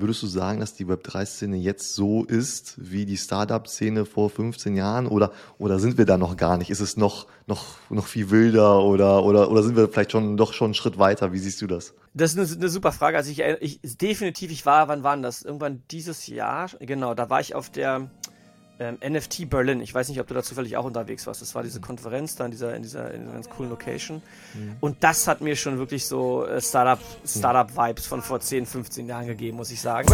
Würdest du sagen, dass die Web3-Szene jetzt so ist wie die Startup-Szene vor 15 Jahren oder, oder sind wir da noch gar nicht? Ist es noch, noch, noch viel wilder oder, oder, oder sind wir vielleicht schon doch schon einen Schritt weiter? Wie siehst du das? Das ist eine, super Frage. Also ich, ich definitiv, ich war, wann war das? Irgendwann dieses Jahr, genau, da war ich auf der ähm, NFT Berlin. Ich weiß nicht, ob du da zufällig auch unterwegs warst. Das war diese Konferenz da in dieser, in dieser, in dieser ganz coolen Location. Mhm. Und das hat mir schon wirklich so äh, Startup, Startup Vibes von vor 10, 15 Jahren gegeben, muss ich sagen.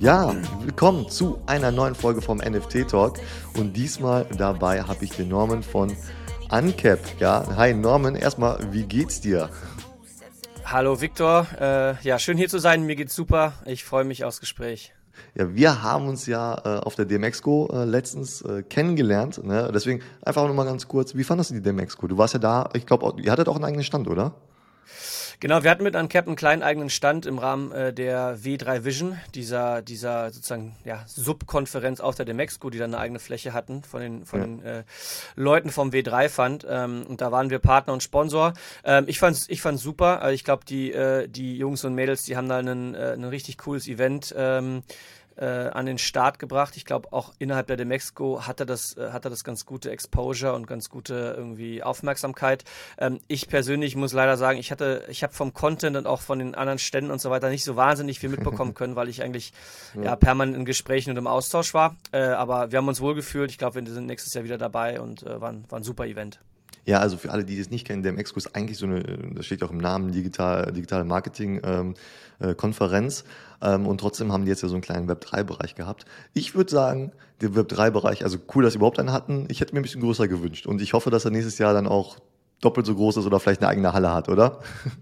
Ja, willkommen zu einer neuen Folge vom NFT Talk. Und diesmal dabei habe ich den Norman von Uncap. Ja, hi Norman, erstmal, wie geht's dir? Hallo Viktor, äh, ja, schön hier zu sein. Mir geht's super. Ich freue mich aufs Gespräch. Ja, wir haben uns ja äh, auf der DMX-Go äh, letztens äh, kennengelernt. Ne? Deswegen einfach noch mal ganz kurz, wie fandest du die DMX-Go? Du warst ja da, ich glaube, ihr hattet auch einen eigenen Stand, oder? Genau, wir hatten mit Uncap einen kleinen eigenen Stand im Rahmen äh, der W3 Vision, dieser, dieser sozusagen ja, Subkonferenz auf der Demexco, die dann eine eigene Fläche hatten von den, von ja. den äh, Leuten vom W3 Fund. Ähm, und da waren wir Partner und Sponsor. Ähm, ich fand's, ich fand's super. Also ich glaube, die, äh, die Jungs und Mädels, die haben da einen, äh, ein richtig cooles Event. Ähm, äh, an den Start gebracht. Ich glaube, auch innerhalb der Demexco hat er das, äh, hat er das ganz gute Exposure und ganz gute irgendwie Aufmerksamkeit. Ähm, ich persönlich muss leider sagen, ich hatte, ich habe vom Content und auch von den anderen Ständen und so weiter nicht so wahnsinnig viel mitbekommen können, weil ich eigentlich ja. ja permanent in Gesprächen und im Austausch war. Äh, aber wir haben uns wohlgefühlt. Ich glaube, wir sind nächstes Jahr wieder dabei und äh, war, war ein super Event. Ja, also für alle, die das nicht kennen, der Expo ist eigentlich so eine, das steht auch im Namen, digital, digitale Marketing ähm, äh, Konferenz. Ähm, und trotzdem haben die jetzt ja so einen kleinen Web3-Bereich gehabt. Ich würde sagen, der Web3-Bereich, also cool, dass sie überhaupt einen hatten. Ich hätte mir ein bisschen größer gewünscht. Und ich hoffe, dass er nächstes Jahr dann auch doppelt so groß ist oder vielleicht eine eigene Halle hat, oder?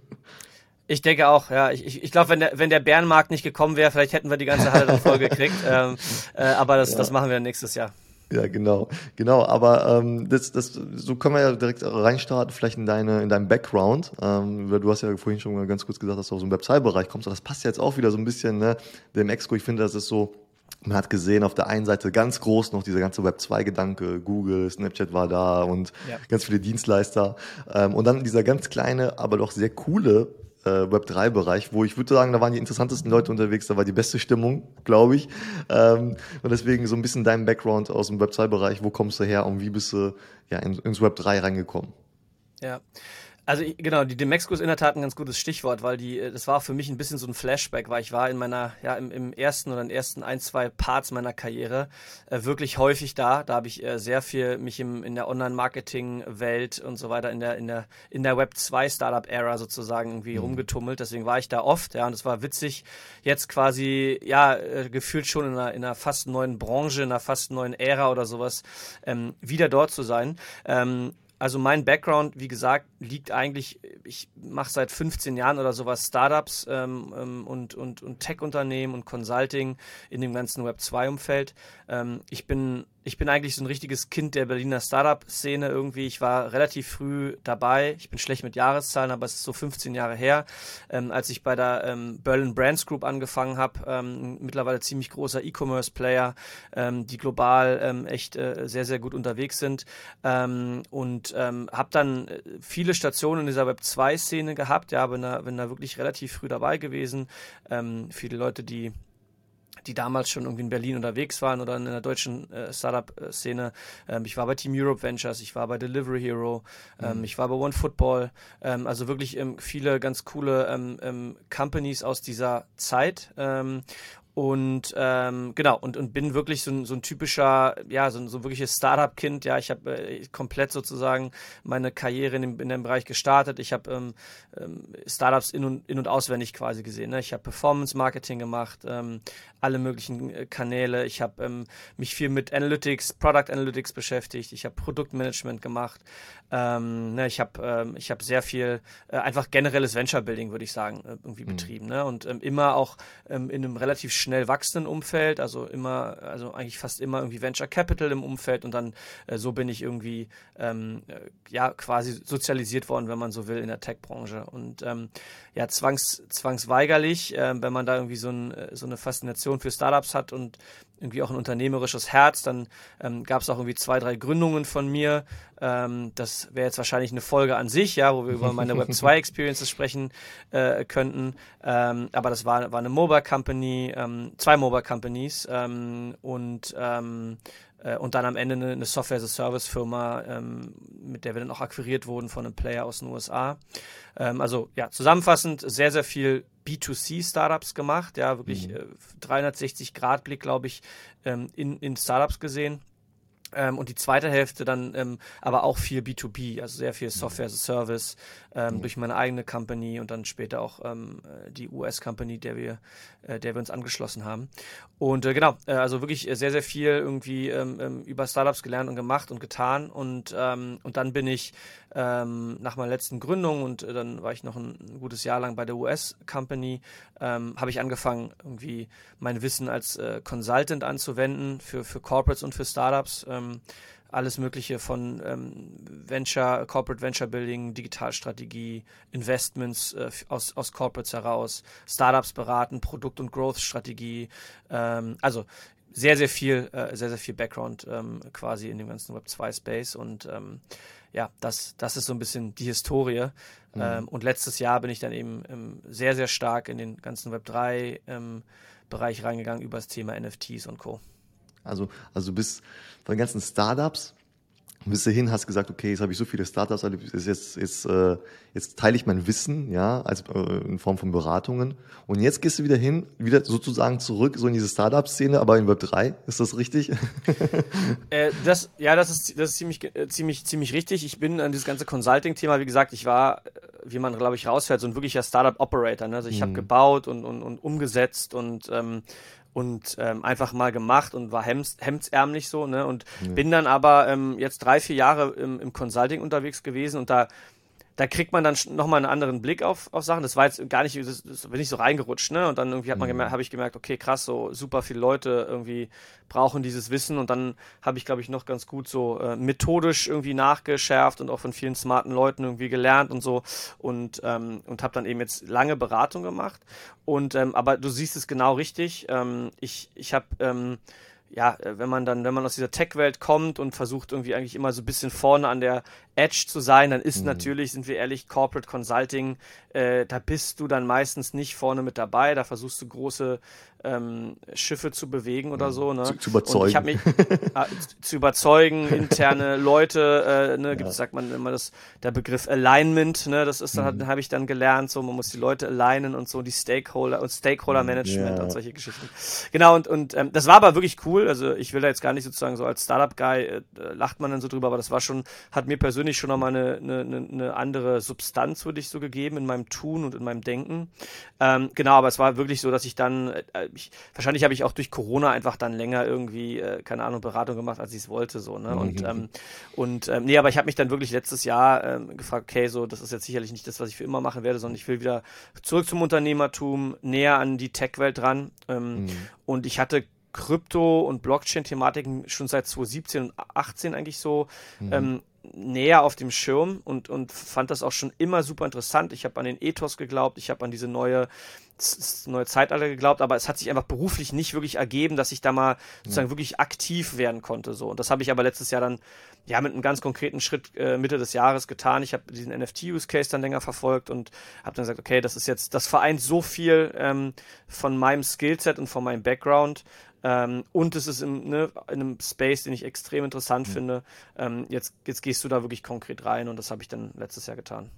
Ich denke auch, ja. Ich, ich, ich glaube, wenn der, wenn der Bärenmarkt nicht gekommen wäre, vielleicht hätten wir die ganze Halle dann voll gekriegt. ähm, äh, aber das, ja. das machen wir nächstes Jahr. Ja, genau, genau. Aber ähm, das, das, so können wir ja direkt reinstarten, vielleicht in deine, in deinem Background. Ähm, du hast ja vorhin schon mal ganz kurz gesagt, dass du aus dem Web2-Bereich kommst. Aber das passt ja jetzt auch wieder so ein bisschen, ne? Dem Exco, ich finde, das ist so, man hat gesehen, auf der einen Seite ganz groß noch dieser ganze Web2-Gedanke, Google, Snapchat war da und ja. ganz viele Dienstleister. Ähm, und dann dieser ganz kleine, aber doch sehr coole äh, Web3-Bereich, wo ich würde sagen, da waren die interessantesten Leute unterwegs, da war die beste Stimmung, glaube ich. Ähm, und deswegen so ein bisschen dein Background aus dem Web2-Bereich, wo kommst du her und wie bist du ja, in, ins Web3 reingekommen? Ja, also genau, die Demexco ist in der Tat ein ganz gutes Stichwort, weil die, äh, das war für mich ein bisschen so ein Flashback, weil ich war in meiner, ja, im, im ersten oder in den ersten ein, zwei Parts meiner Karriere äh, wirklich häufig da. Da habe ich äh, sehr viel mich im, in der Online-Marketing-Welt und so weiter, in der, in der, in der Web 2 Startup-Ära sozusagen irgendwie mhm. rumgetummelt. Deswegen war ich da oft, ja, und es war witzig, jetzt quasi, ja, äh, gefühlt schon in einer, in einer fast neuen Branche, in einer fast neuen Ära oder sowas, ähm, wieder dort zu sein. Ähm, also mein Background, wie gesagt, liegt eigentlich, ich mache seit 15 Jahren oder sowas Startups ähm, ähm, und, und, und Tech-Unternehmen und Consulting in dem ganzen Web2-Umfeld. Ähm, ich bin ich bin eigentlich so ein richtiges Kind der Berliner Startup-Szene irgendwie. Ich war relativ früh dabei. Ich bin schlecht mit Jahreszahlen, aber es ist so 15 Jahre her, ähm, als ich bei der ähm, Berlin Brands Group angefangen habe. Ähm, mittlerweile ziemlich großer E-Commerce-Player, ähm, die global ähm, echt äh, sehr, sehr gut unterwegs sind. Ähm, und habe dann äh, viele Stationen in dieser Web2-Szene gehabt. Ja, bin da, bin da wirklich relativ früh dabei gewesen. viele Leute, die die damals schon irgendwie in Berlin unterwegs waren oder in der deutschen äh, Startup-Szene. Ähm, ich war bei Team Europe Ventures, ich war bei Delivery Hero, ähm, mhm. ich war bei OneFootball. Ähm, also wirklich ähm, viele ganz coole ähm, Companies aus dieser Zeit. Und ähm, genau, und, und bin wirklich so ein, so ein typischer, ja, so ein, so ein wirkliches Startup-Kind. Ja, ich habe äh, komplett sozusagen meine Karriere in dem, in dem Bereich gestartet. Ich habe ähm, ähm, Startups in und, in und auswendig quasi gesehen. Ne? Ich habe Performance-Marketing gemacht, ähm, alle möglichen äh, Kanäle. Ich habe ähm, mich viel mit Analytics, Product Analytics beschäftigt. Ich habe Produktmanagement gemacht. Ähm, ne? Ich habe ähm, ich hab sehr viel, äh, einfach generelles Venture-Building, würde ich sagen, äh, irgendwie mhm. betrieben. Ne? Und ähm, immer auch ähm, in einem relativ schnell wachsenden Umfeld, also immer, also eigentlich fast immer irgendwie Venture Capital im Umfeld und dann äh, so bin ich irgendwie ähm, äh, ja quasi sozialisiert worden, wenn man so will, in der Tech-Branche. Und ähm, ja, zwangs, zwangsweigerlich, äh, wenn man da irgendwie so, ein, äh, so eine Faszination für Startups hat und irgendwie auch ein unternehmerisches Herz. Dann ähm, gab es auch irgendwie zwei, drei Gründungen von mir. Ähm, das wäre jetzt wahrscheinlich eine Folge an sich, ja, wo wir über meine Web 2 Experiences sprechen äh, könnten. Ähm, aber das war, war eine Mobile Company, ähm, zwei Mobile Companies ähm, und ähm, äh, und dann am Ende eine, eine Software-as-a-Service-Firma, ähm, mit der wir dann auch akquiriert wurden von einem Player aus den USA. Ähm, also ja, zusammenfassend sehr, sehr viel B2C-Startups gemacht, ja, wirklich mhm. äh, 360-Grad-Blick, glaube ich, ähm, in, in Startups gesehen. Ähm, und die zweite Hälfte dann ähm, aber auch viel B2B, also sehr viel Software as a Service ähm, mhm. durch meine eigene Company und dann später auch ähm, äh, die US-Company, der wir, äh, der wir uns angeschlossen haben. Und äh, genau, äh, also wirklich sehr, sehr viel irgendwie ähm, ähm, über Startups gelernt und gemacht und getan. Und, und dann bin ich nach meiner letzten Gründung und äh, dann war ich noch ein, gutes Jahr lang bei der US-Company, habe ich angefangen, irgendwie mein Wissen als äh, Consultant anzuwenden für, für Corporates und für Startups ähm, alles Mögliche von ähm, Venture, Corporate Venture Building, Digitalstrategie, Investments äh, aus, aus Corporates heraus, Startups beraten, Produkt- und Growth-Strategie. Ähm, also sehr, sehr viel, äh, sehr, sehr viel Background ähm, quasi in dem ganzen Web 2 Space und ähm, ja, das, das ist so ein bisschen die Historie. Mhm. Ähm, und letztes Jahr bin ich dann eben ähm, sehr, sehr stark in den ganzen Web 3 ähm, Bereich reingegangen über das Thema NFTs und Co. Also, also du bist von den ganzen Startups bis dahin hast gesagt, okay, jetzt habe ich so viele Startups erlebt, jetzt, jetzt, äh, jetzt teile ich mein Wissen, ja, als äh, in Form von Beratungen. Und jetzt gehst du wieder hin, wieder sozusagen zurück, so in diese Startup-Szene, aber in Web 3. Ist das richtig? äh, das, ja, das ist, das ist ziemlich, äh, ziemlich, ziemlich richtig. Ich bin an dieses ganze Consulting-Thema, wie gesagt, ich war, wie man, glaube ich, rausfährt, so ein wirklicher Startup-Operator. Ne? Also ich mhm. habe gebaut und, und, und umgesetzt und ähm, und ähm, einfach mal gemacht und war hems, hemdsärmlich so, ne? Und ja. bin dann aber ähm, jetzt drei, vier Jahre im, im Consulting unterwegs gewesen und da da kriegt man dann nochmal einen anderen Blick auf, auf Sachen. Das war jetzt gar nicht, das, das bin ich so reingerutscht, ne? Und dann irgendwie hat man mhm. gemerkt, habe ich gemerkt, okay, krass, so super viele Leute irgendwie brauchen dieses Wissen und dann habe ich, glaube ich, noch ganz gut so äh, methodisch irgendwie nachgeschärft und auch von vielen smarten Leuten irgendwie gelernt und so und, ähm, und habe dann eben jetzt lange Beratung gemacht. Und ähm, aber du siehst es genau richtig. Ähm, ich ich habe ähm, ja, äh, wenn man dann, wenn man aus dieser Tech-Welt kommt und versucht irgendwie eigentlich immer so ein bisschen vorne an der Edge zu sein, dann ist mhm. natürlich, sind wir ehrlich, Corporate Consulting, äh, da bist du dann meistens nicht vorne mit dabei, da versuchst du große ähm, Schiffe zu bewegen oder mhm. so. Ne? Zu, zu überzeugen. Und ich habe mich äh, zu überzeugen, interne Leute, äh, ne, gibt, ja. sagt man immer das, der Begriff Alignment, ne, das ist, mhm. habe ich dann gelernt, so man muss die Leute alignen und so die Stakeholder und Stakeholder Management ja. und solche Geschichten. Genau und und ähm, das war aber wirklich cool. Also ich will da jetzt gar nicht sozusagen so als Startup Guy äh, lacht man dann so drüber, aber das war schon, hat mir persönlich schon nochmal eine, eine, eine andere Substanz würde ich so gegeben in meinem Tun und in meinem Denken. Ähm, genau, aber es war wirklich so, dass ich dann äh, ich, wahrscheinlich habe ich auch durch Corona einfach dann länger irgendwie, äh, keine Ahnung, Beratung gemacht, als ich es wollte, so, ne? Und, mhm. ähm, und ähm, nee, aber ich habe mich dann wirklich letztes Jahr ähm, gefragt, okay, so, das ist jetzt sicherlich nicht das, was ich für immer machen werde, sondern ich will wieder zurück zum Unternehmertum, näher an die Tech-Welt dran. Ähm, mhm. Und ich hatte Krypto- und Blockchain-Thematiken schon seit 2017 und 2018 eigentlich so mhm. ähm, näher auf dem Schirm und, und fand das auch schon immer super interessant. Ich habe an den Ethos geglaubt, ich habe an diese neue neue Zeitalter geglaubt, aber es hat sich einfach beruflich nicht wirklich ergeben, dass ich da mal sozusagen ja. wirklich aktiv werden konnte. So. Und das habe ich aber letztes Jahr dann ja mit einem ganz konkreten Schritt äh, Mitte des Jahres getan. Ich habe diesen NFT-Use-Case dann länger verfolgt und habe dann gesagt, okay, das ist jetzt, das vereint so viel ähm, von meinem Skillset und von meinem Background. Ähm, und es ist im, ne, in einem Space, den ich extrem interessant mhm. finde. Ähm, jetzt, jetzt gehst du da wirklich konkret rein und das habe ich dann letztes Jahr getan.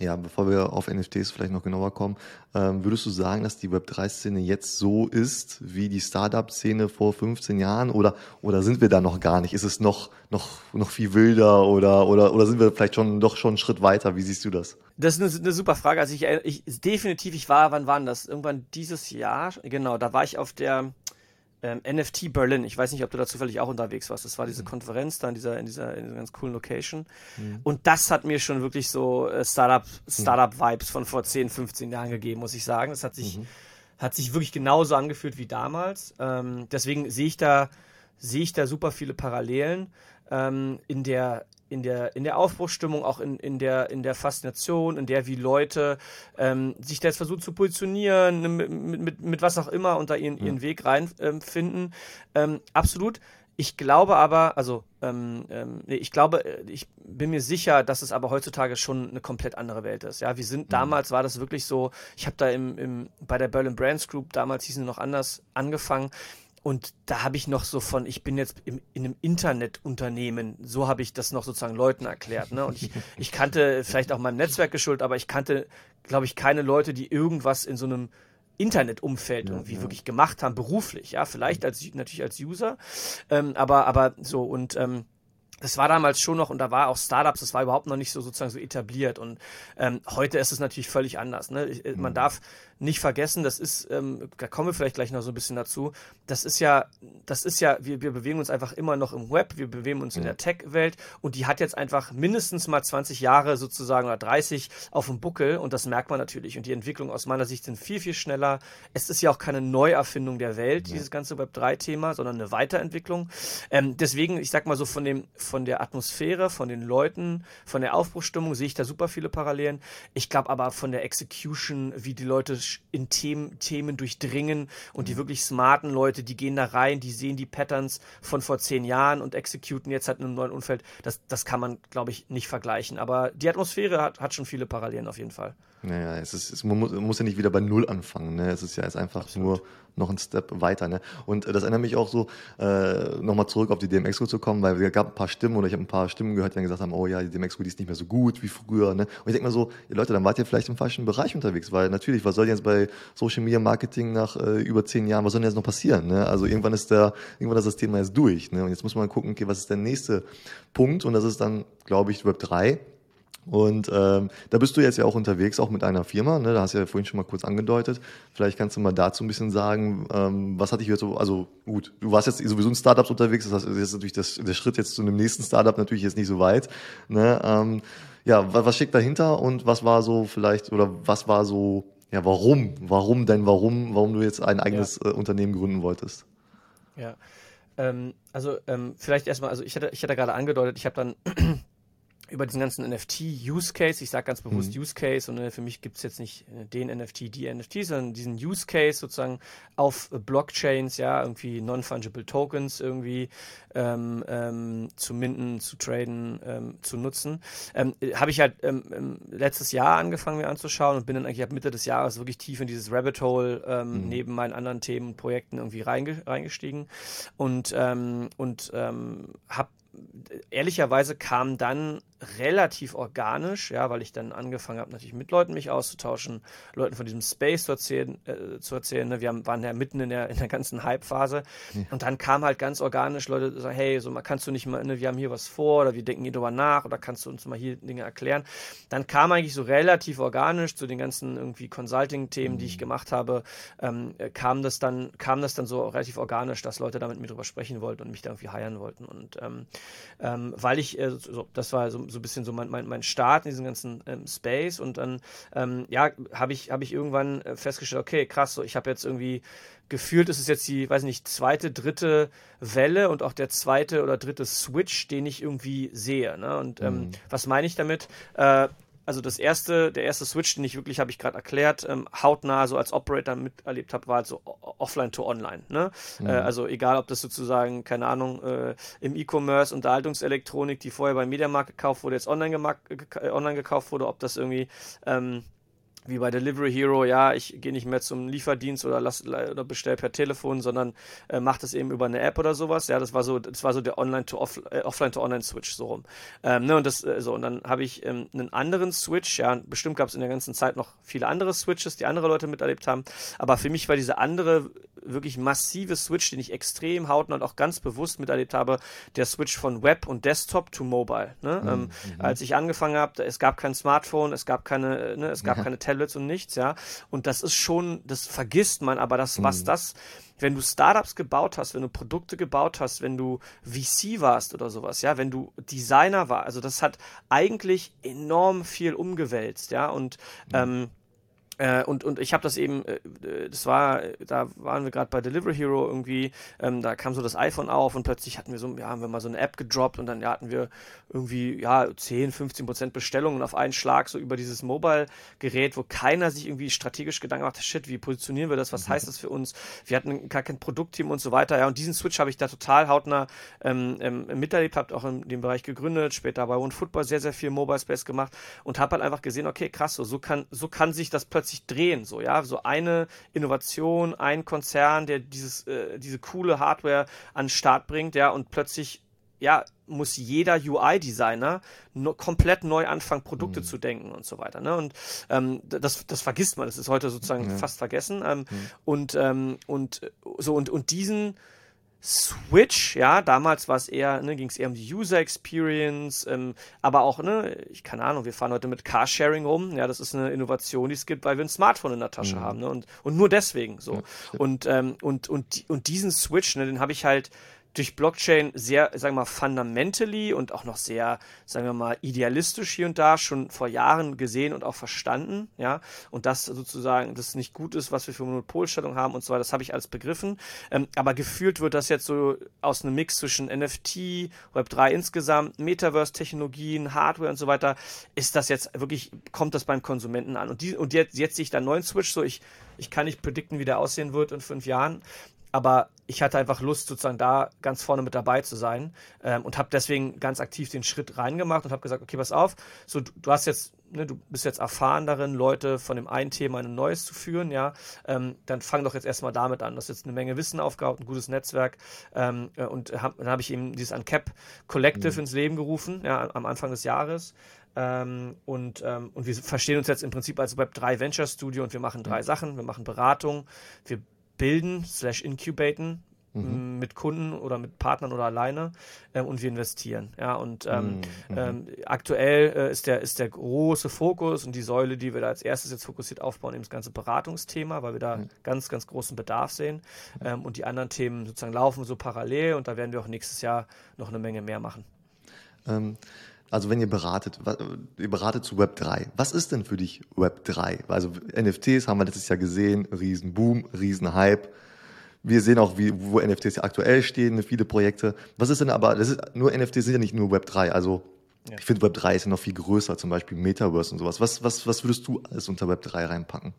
Ja, bevor wir auf NFTs vielleicht noch genauer kommen, ähm, würdest du sagen, dass die Web3-Szene jetzt so ist wie die Startup-Szene vor 15 Jahren oder, oder sind wir da noch gar nicht? Ist es noch, noch, noch viel wilder oder, oder, oder sind wir vielleicht schon doch schon einen Schritt weiter? Wie siehst du das? Das ist eine, eine super Frage. Also ich, ich definitiv, ich war, wann war das? Irgendwann dieses Jahr, genau, da war ich auf der ähm, NFT Berlin. Ich weiß nicht, ob du da zufällig auch unterwegs warst. Das war diese mhm. Konferenz da in dieser, in dieser, in dieser ganz coolen Location. Mhm. Und das hat mir schon wirklich so äh, Startup, mhm. Startup-Vibes von vor 10, 15 Jahren gegeben, muss ich sagen. Das hat sich, mhm. hat sich wirklich genauso angefühlt wie damals. Ähm, deswegen sehe ich da, sehe ich da super viele Parallelen. Ähm, in der in der, in der Aufbruchsstimmung, auch in, in, der, in der Faszination, in der wie Leute ähm, sich da jetzt versuchen zu positionieren, ne, mit, mit, mit was auch immer und da ihren, ihren Weg reinfinden. Ähm, ähm, absolut. Ich glaube aber, also ähm, ähm, ich glaube, äh, ich bin mir sicher, dass es aber heutzutage schon eine komplett andere Welt ist. Ja, wir sind mhm. damals war das wirklich so. Ich habe da im, im bei der Berlin Brands Group damals hießen sie noch anders angefangen. Und da habe ich noch so von, ich bin jetzt im, in einem Internetunternehmen, so habe ich das noch sozusagen Leuten erklärt. Ne? Und ich, ich kannte vielleicht auch meinem Netzwerk geschuldet, aber ich kannte, glaube ich, keine Leute, die irgendwas in so einem Internetumfeld ja, irgendwie ja. wirklich gemacht haben, beruflich, ja, vielleicht als natürlich als User, ähm, aber aber so und ähm, das war damals schon noch und da war auch Startups, das war überhaupt noch nicht so sozusagen so etabliert und ähm, heute ist es natürlich völlig anders. Ne? Ich, man mhm. darf nicht vergessen, das ist, ähm, da kommen wir vielleicht gleich noch so ein bisschen dazu, das ist ja, das ist ja, wir, wir bewegen uns einfach immer noch im Web, wir bewegen uns in der Tech-Welt und die hat jetzt einfach mindestens mal 20 Jahre sozusagen oder 30 auf dem Buckel und das merkt man natürlich und die Entwicklungen aus meiner Sicht sind viel, viel schneller. Es ist ja auch keine Neuerfindung der Welt, ja. dieses ganze Web3-Thema, sondern eine Weiterentwicklung. Ähm, deswegen, ich sag mal so von dem, von der Atmosphäre, von den Leuten, von der Aufbruchstimmung sehe ich da super viele Parallelen. Ich glaube aber von der Execution, wie die Leute in Themen, Themen durchdringen und die mhm. wirklich smarten Leute, die gehen da rein, die sehen die Patterns von vor zehn Jahren und executen jetzt halt in einem neuen Umfeld. Das, das kann man, glaube ich, nicht vergleichen. Aber die Atmosphäre hat, hat schon viele Parallelen auf jeden Fall. Naja, es ist, es, man, muss, man muss ja nicht wieder bei Null anfangen. Ne? Es ist ja jetzt einfach Absolut. nur noch ein Step weiter. Ne? Und äh, das erinnert mich auch so, äh, nochmal zurück auf die DMX-Crew zu kommen, weil es gab ein paar Stimmen oder ich habe ein paar Stimmen gehört, die dann gesagt haben, oh ja, die DMX-Crew, die ist nicht mehr so gut wie früher. Ne? Und ich denke mal so, ihr Leute, dann wart ihr vielleicht im falschen Bereich unterwegs, weil natürlich, was soll jetzt bei Social Media Marketing nach äh, über zehn Jahren, was soll denn jetzt noch passieren? Ne? Also irgendwann ist der, irgendwann ist das Thema jetzt durch. Ne? Und jetzt muss man gucken, okay, was ist der nächste Punkt? Und das ist dann, glaube ich, Web 3 und ähm, da bist du jetzt ja auch unterwegs, auch mit einer Firma, ne? da hast du ja vorhin schon mal kurz angedeutet. Vielleicht kannst du mal dazu ein bisschen sagen, ähm, was hatte ich jetzt so, also gut, du warst jetzt sowieso in Startups unterwegs, das heißt, jetzt ist natürlich das, der Schritt jetzt zu einem nächsten Startup natürlich jetzt nicht so weit. Ne? Ähm, ja, was, was steckt dahinter und was war so vielleicht, oder was war so, ja, warum? Warum denn, warum, warum du jetzt ein eigenes ja. äh, Unternehmen gründen wolltest? Ja, ähm, also ähm, vielleicht erstmal, also ich hatte, ich hatte gerade angedeutet, ich habe dann über diesen ganzen NFT-Use-Case, ich sage ganz bewusst mhm. Use-Case und äh, für mich gibt es jetzt nicht äh, den NFT, die NFT, sondern diesen Use-Case sozusagen auf Blockchains, ja, irgendwie Non-Fungible Tokens irgendwie ähm, ähm, zu minden, zu traden, ähm, zu nutzen. Ähm, Habe ich halt ähm, ähm, letztes Jahr angefangen mir anzuschauen und bin dann eigentlich ab Mitte des Jahres wirklich tief in dieses Rabbit Hole mhm. neben meinen anderen Themen und Projekten irgendwie reinge reingestiegen und, und habe ehrlicherweise kam dann relativ organisch, ja, weil ich dann angefangen habe, natürlich mit Leuten mich auszutauschen, Leuten von diesem Space zu erzählen. Äh, zu erzählen ne? Wir haben, waren ja mitten in der, in der ganzen Hype-Phase. Ja. Und dann kam halt ganz organisch Leute sagen, hey, so kannst du nicht mal, ne, wir haben hier was vor oder wir denken hier drüber nach oder kannst du uns mal hier Dinge erklären. Dann kam eigentlich so relativ organisch zu den ganzen irgendwie Consulting-Themen, mhm. die ich mhm. gemacht habe, ähm, kam das dann, kam das dann so relativ organisch, dass Leute da mit mir drüber sprechen wollten und mich da irgendwie heiern wollten. Und ähm, ähm, weil ich, äh, so, das war so so ein bisschen so mein, mein, mein Start in diesem ganzen ähm, Space und dann, ähm, ja, habe ich, hab ich irgendwann äh, festgestellt, okay, krass, so ich habe jetzt irgendwie gefühlt, ist es jetzt die, weiß nicht, zweite, dritte Welle und auch der zweite oder dritte Switch, den ich irgendwie sehe. Ne? Und ähm, mhm. was meine ich damit? Äh, also das erste, der erste Switch, den ich wirklich, habe ich gerade erklärt, ähm, hautnah so als Operator miterlebt habe, war halt so offline to online. Ne? Mhm. Äh, also egal, ob das sozusagen, keine Ahnung, äh, im E-Commerce, Unterhaltungselektronik, die vorher beim Mediamarkt gekauft wurde, jetzt online, äh, online gekauft wurde, ob das irgendwie ähm, wie bei Delivery Hero, ja, ich gehe nicht mehr zum Lieferdienst oder, lass, oder bestell per Telefon, sondern äh, mache das eben über eine App oder sowas. Ja, das war so, das war so der Online to Off, äh, Offline to Online Switch so rum. Ähm, ne, und das äh, so und dann habe ich ähm, einen anderen Switch. Ja, bestimmt gab es in der ganzen Zeit noch viele andere Switches, die andere Leute miterlebt haben. Aber für mich war diese andere wirklich massive Switch, den ich extrem hautnah und auch ganz bewusst miterlebt habe, der Switch von Web und Desktop to Mobile. Ne? Mhm. Ähm, mhm. als ich angefangen habe, es gab kein Smartphone, es gab keine, äh, ne, es gab ja. keine Tablets und nichts, ja. Und das ist schon, das vergisst man, aber das, was mhm. das, wenn du Startups gebaut hast, wenn du Produkte gebaut hast, wenn du VC warst oder sowas, ja, wenn du Designer war, also das hat eigentlich enorm viel umgewälzt, ja, und mhm. ähm, Äh, und, und ich habe das eben, äh, das war, da waren wir gerade bei Delivery Hero irgendwie, ähm, da kam so das iPhone auf und plötzlich hatten wir so, ja, haben wir mal so eine App gedroppt und dann ja, hatten wir irgendwie, ja, 10, 15 Prozent Bestellungen auf einen Schlag so über dieses Mobile-Gerät, wo keiner sich irgendwie strategisch Gedanken macht, shit, wie positionieren wir das, was mhm. heißt das für uns? Wir hatten gar kein Produktteam und so weiter, ja, und diesen Switch habe ich da total hautnah ähm, ähm, miterlebt, habe auch in dem Bereich gegründet, später bei One Football sehr, sehr viel Mobile Space gemacht und habe halt einfach gesehen, okay, krass, so, so kann, so kann sich das plötzlich plötzlich drehen, so, ja, so eine Innovation, ein Konzern, der dieses, äh, diese coole Hardware an den Start bringt, ja, und plötzlich, ja, muss jeder UI-Designer no, komplett neu anfangen, Produkte mhm. zu denken und so weiter. Ne? Und ähm, das, das vergisst man, das ist heute sozusagen ja. fast vergessen. Ähm, mhm. Und ähm, und so und und diesen Switch, ja, damals war es eher, ne, ging es eher um die User Experience, ähm, aber auch, ne, ich keine Ahnung, wir fahren heute mit Carsharing rum, ja, das ist eine Innovation, die es gibt, weil wir ein Smartphone in der Tasche mhm. haben, ne, und, und nur deswegen so. Ja, und, ähm, und, und, und diesen Switch, ne, den habe ich halt durch Blockchain sehr, sagen wir mal, fundamentally und auch noch sehr, sagen wir mal, idealistisch hier und da schon vor Jahren gesehen und auch verstanden, ja, und das sozusagen, das nicht gut ist, was wir für Monopolstellung haben und so weiter, das habe ich alles begriffen, ähm, aber gefühlt wird das jetzt so aus einem Mix zwischen NFT, Web3 insgesamt, Metaverse-Technologien, Hardware und so weiter, ist das jetzt wirklich, kommt das beim Konsumenten an. Und, die, und jetzt, jetzt sehe ich da einen neuen Switch, so ich, ich kann nicht predikten, wie der aussehen wird in fünf Jahren, aber ich hatte einfach Lust, sozusagen da ganz vorne mit dabei zu sein ähm, und habe deswegen ganz aktiv den Schritt reingemacht und habe gesagt, okay, pass auf, so du, du hast jetzt, ne, du bist jetzt erfahren darin, Leute von dem einen Thema in ein neues zu führen, ja, ähm, dann fang doch jetzt erstmal damit an. Du hast jetzt eine Menge Wissen aufgebaut, ein gutes Netzwerk ähm, äh, und hab, dann habe ich eben dieses Uncap Collective mhm. ins Leben gerufen, ja, am Anfang des Jahres. Ähm, und, ähm, und wir verstehen uns jetzt im Prinzip als Web3 Venture Studio und wir machen drei mhm. Sachen. Wir machen Beratung, wir bilden, slash incubaten mhm. mit Kunden oder mit Partnern oder alleine äh, und wir investieren. Ja, und ähm, mhm. ähm, aktuell äh, ist, der, ist der große Fokus und die Säule, die wir da als erstes jetzt fokussiert aufbauen, eben das ganze Beratungsthema, weil wir da mhm. ganz, ganz großen Bedarf sehen. Ähm, und die anderen Themen sozusagen laufen so parallel und da werden wir auch nächstes Jahr noch eine Menge mehr machen. Also wenn ihr beratet, ihr beratet zu Web 3. Was ist denn für dich Web 3? Also NFTs haben wir letztes Jahr gesehen, Riesenboom, Riesenhype. Wir sehen auch, wie, wo NFTs aktuell stehen, viele Projekte. Was ist denn aber, das ist, nur NFTs sind ja nicht nur Web 3. Also ja. ich finde Web 3 ist ja noch viel größer, zum Beispiel Metaverse und sowas. Was, was, was würdest du alles unter Web 3 reinpacken?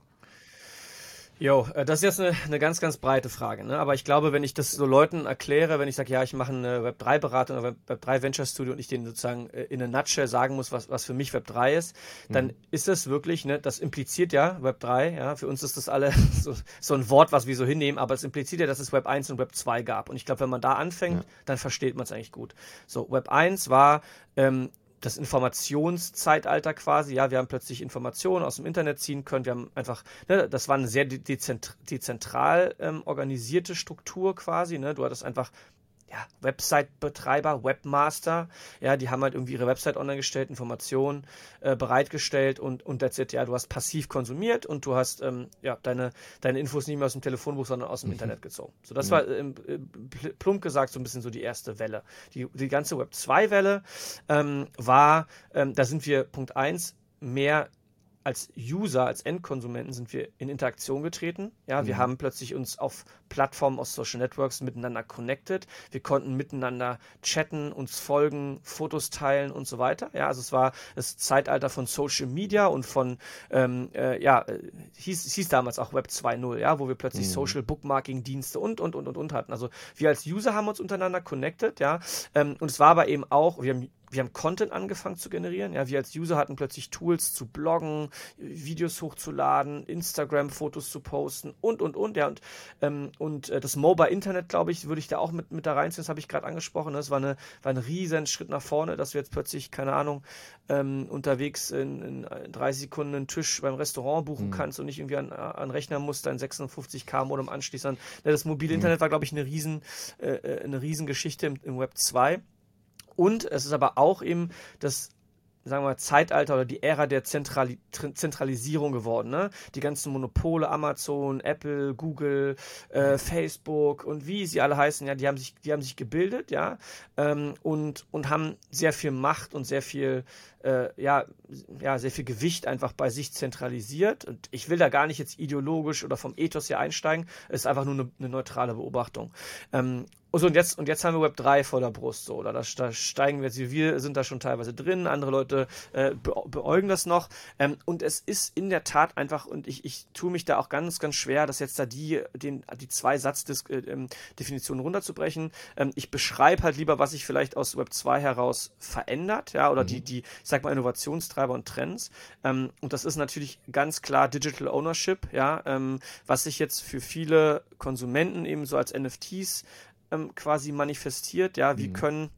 Jo, äh, das ist jetzt eine, eine ganz, ganz breite Frage. Ne? Aber ich glaube, wenn ich das so Leuten erkläre, wenn ich sage, ja, ich mache eine Web3-Beratung oder Web3 Venture Studio und ich denen sozusagen äh, in a nutshell sagen muss, was, was für mich Web3 ist, dann mhm. ist das wirklich, ne, das impliziert ja Web3, ja, für uns ist das alle so, so ein Wort, was wir so hinnehmen, aber es impliziert ja, dass es Web 1 und Web 2 gab. Und ich glaube, wenn man da anfängt, ja. dann versteht man es eigentlich gut. So, Web 1 war ähm, das Informationszeitalter quasi. Ja, wir haben plötzlich Informationen aus dem Internet ziehen können. Wir haben einfach, ne, das war eine sehr dezentral ähm, organisierte Struktur quasi. Ne? Du hattest einfach ja, Website-Betreiber, Webmaster, ja, die haben halt irgendwie ihre Website online gestellt, Informationen äh, bereitgestellt und, und that's it, ja, du hast passiv konsumiert und du hast, ähm, ja, deine, deine Infos nicht mehr aus dem Telefonbuch, sondern aus dem mhm. Internet gezogen. So, das ja. war ähm, äh, plump gesagt so ein bisschen so die erste Welle. Die, die ganze Web 2-Welle ähm, war, ähm, da sind wir, Punkt 1, mehr als User, als Endkonsumenten sind wir in Interaktion getreten. Ja, wir mhm. haben plötzlich uns auf Plattformen aus Social Networks miteinander connected. Wir konnten miteinander chatten, uns folgen, Fotos teilen und so weiter. Ja, also es war das Zeitalter von Social Media und von, ähm, äh, ja, äh, hieß, hieß damals auch Web 2.0, ja, wo wir plötzlich mhm. Social Bookmarking Dienste und, und, und, und, und hatten. Also wir als User haben uns untereinander connected, ja, ähm, und es war aber eben auch, wir haben wir haben Content angefangen zu generieren. Ja, wir als User hatten plötzlich Tools zu bloggen, Videos hochzuladen, Instagram-Fotos zu posten und, und, und. Ja, und, ähm, und äh, das Mobile Internet, glaube ich, würde ich da auch mit, mit da reinziehen. Das habe ich gerade angesprochen. Das war, eine, war ein riesen Schritt nach vorne, dass wir jetzt plötzlich, keine Ahnung, ähm, unterwegs in, in 30 Sekunden einen Tisch beim Restaurant buchen mhm. kannst und nicht irgendwie an, an Rechner musst, dein 56K Modem anschließen. Das mobile mhm. Internet war, glaube ich, eine riesen, äh, äh eine riesen Geschichte im, im Web 2. Und es ist aber auch eben das sagen wir mal, Zeitalter oder die Ära der Zentrali Zentralisierung geworden. Ne? Die ganzen Monopole, Amazon, Apple, Google, äh, Facebook und wie sie alle heißen, ja, die haben sich, die haben sich gebildet, ja, ähm, und, und haben sehr viel Macht und sehr viel äh, ja, ja, sehr viel Gewicht einfach bei sich zentralisiert. Und ich will da gar nicht jetzt ideologisch oder vom Ethos hier einsteigen. Es ist einfach nur eine, eine neutrale Beobachtung. Ähm, und, so, und, jetzt, und jetzt haben wir Web 3 vor der Brust, so, oder da, da steigen wir jetzt, wir sind da schon teilweise drin, andere Leute äh, be beäugen das noch. Ähm, und es ist in der Tat einfach, und ich, ich tue mich da auch ganz, ganz schwer, dass jetzt da die, den, die zwei Satzdefinitionen äh, ähm, runterzubrechen. Ähm, ich beschreibe halt lieber, was sich vielleicht aus Web 2 heraus verändert, ja, oder mhm. die, die, ich sag mal, Innovationstreiber und Trends. Ähm, und das ist natürlich ganz klar Digital Ownership, ja, ähm, was sich jetzt für viele Konsumenten eben so als NFTs ähm, quasi manifestiert, ja, wie mhm. können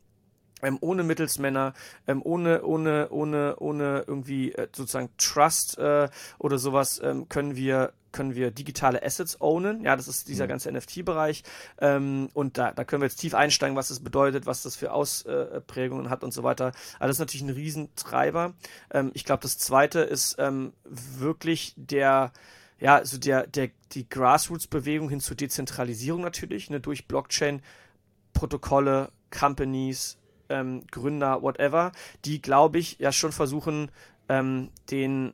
ähm, ohne Mittelsmänner, ähm, ohne, ohne, ohne, ohne irgendwie äh, sozusagen Trust äh, oder sowas, ähm, können wir können wir digitale Assets ownen. Ja, das ist dieser mhm. ganze NFT-Bereich. Ähm, und da, da können wir jetzt tief einsteigen, was das bedeutet, was das für Ausprägungen hat und so weiter. Also das ist natürlich ein Riesentreiber. Ähm, ich glaube, das zweite ist ähm, wirklich der, ja, also der, der, die Grassroots-Bewegung hin zur Dezentralisierung natürlich, ne, durch Blockchain, Protokolle, Companies, ähm, Gründer, whatever, die, glaube ich, ja schon versuchen, ähm, den,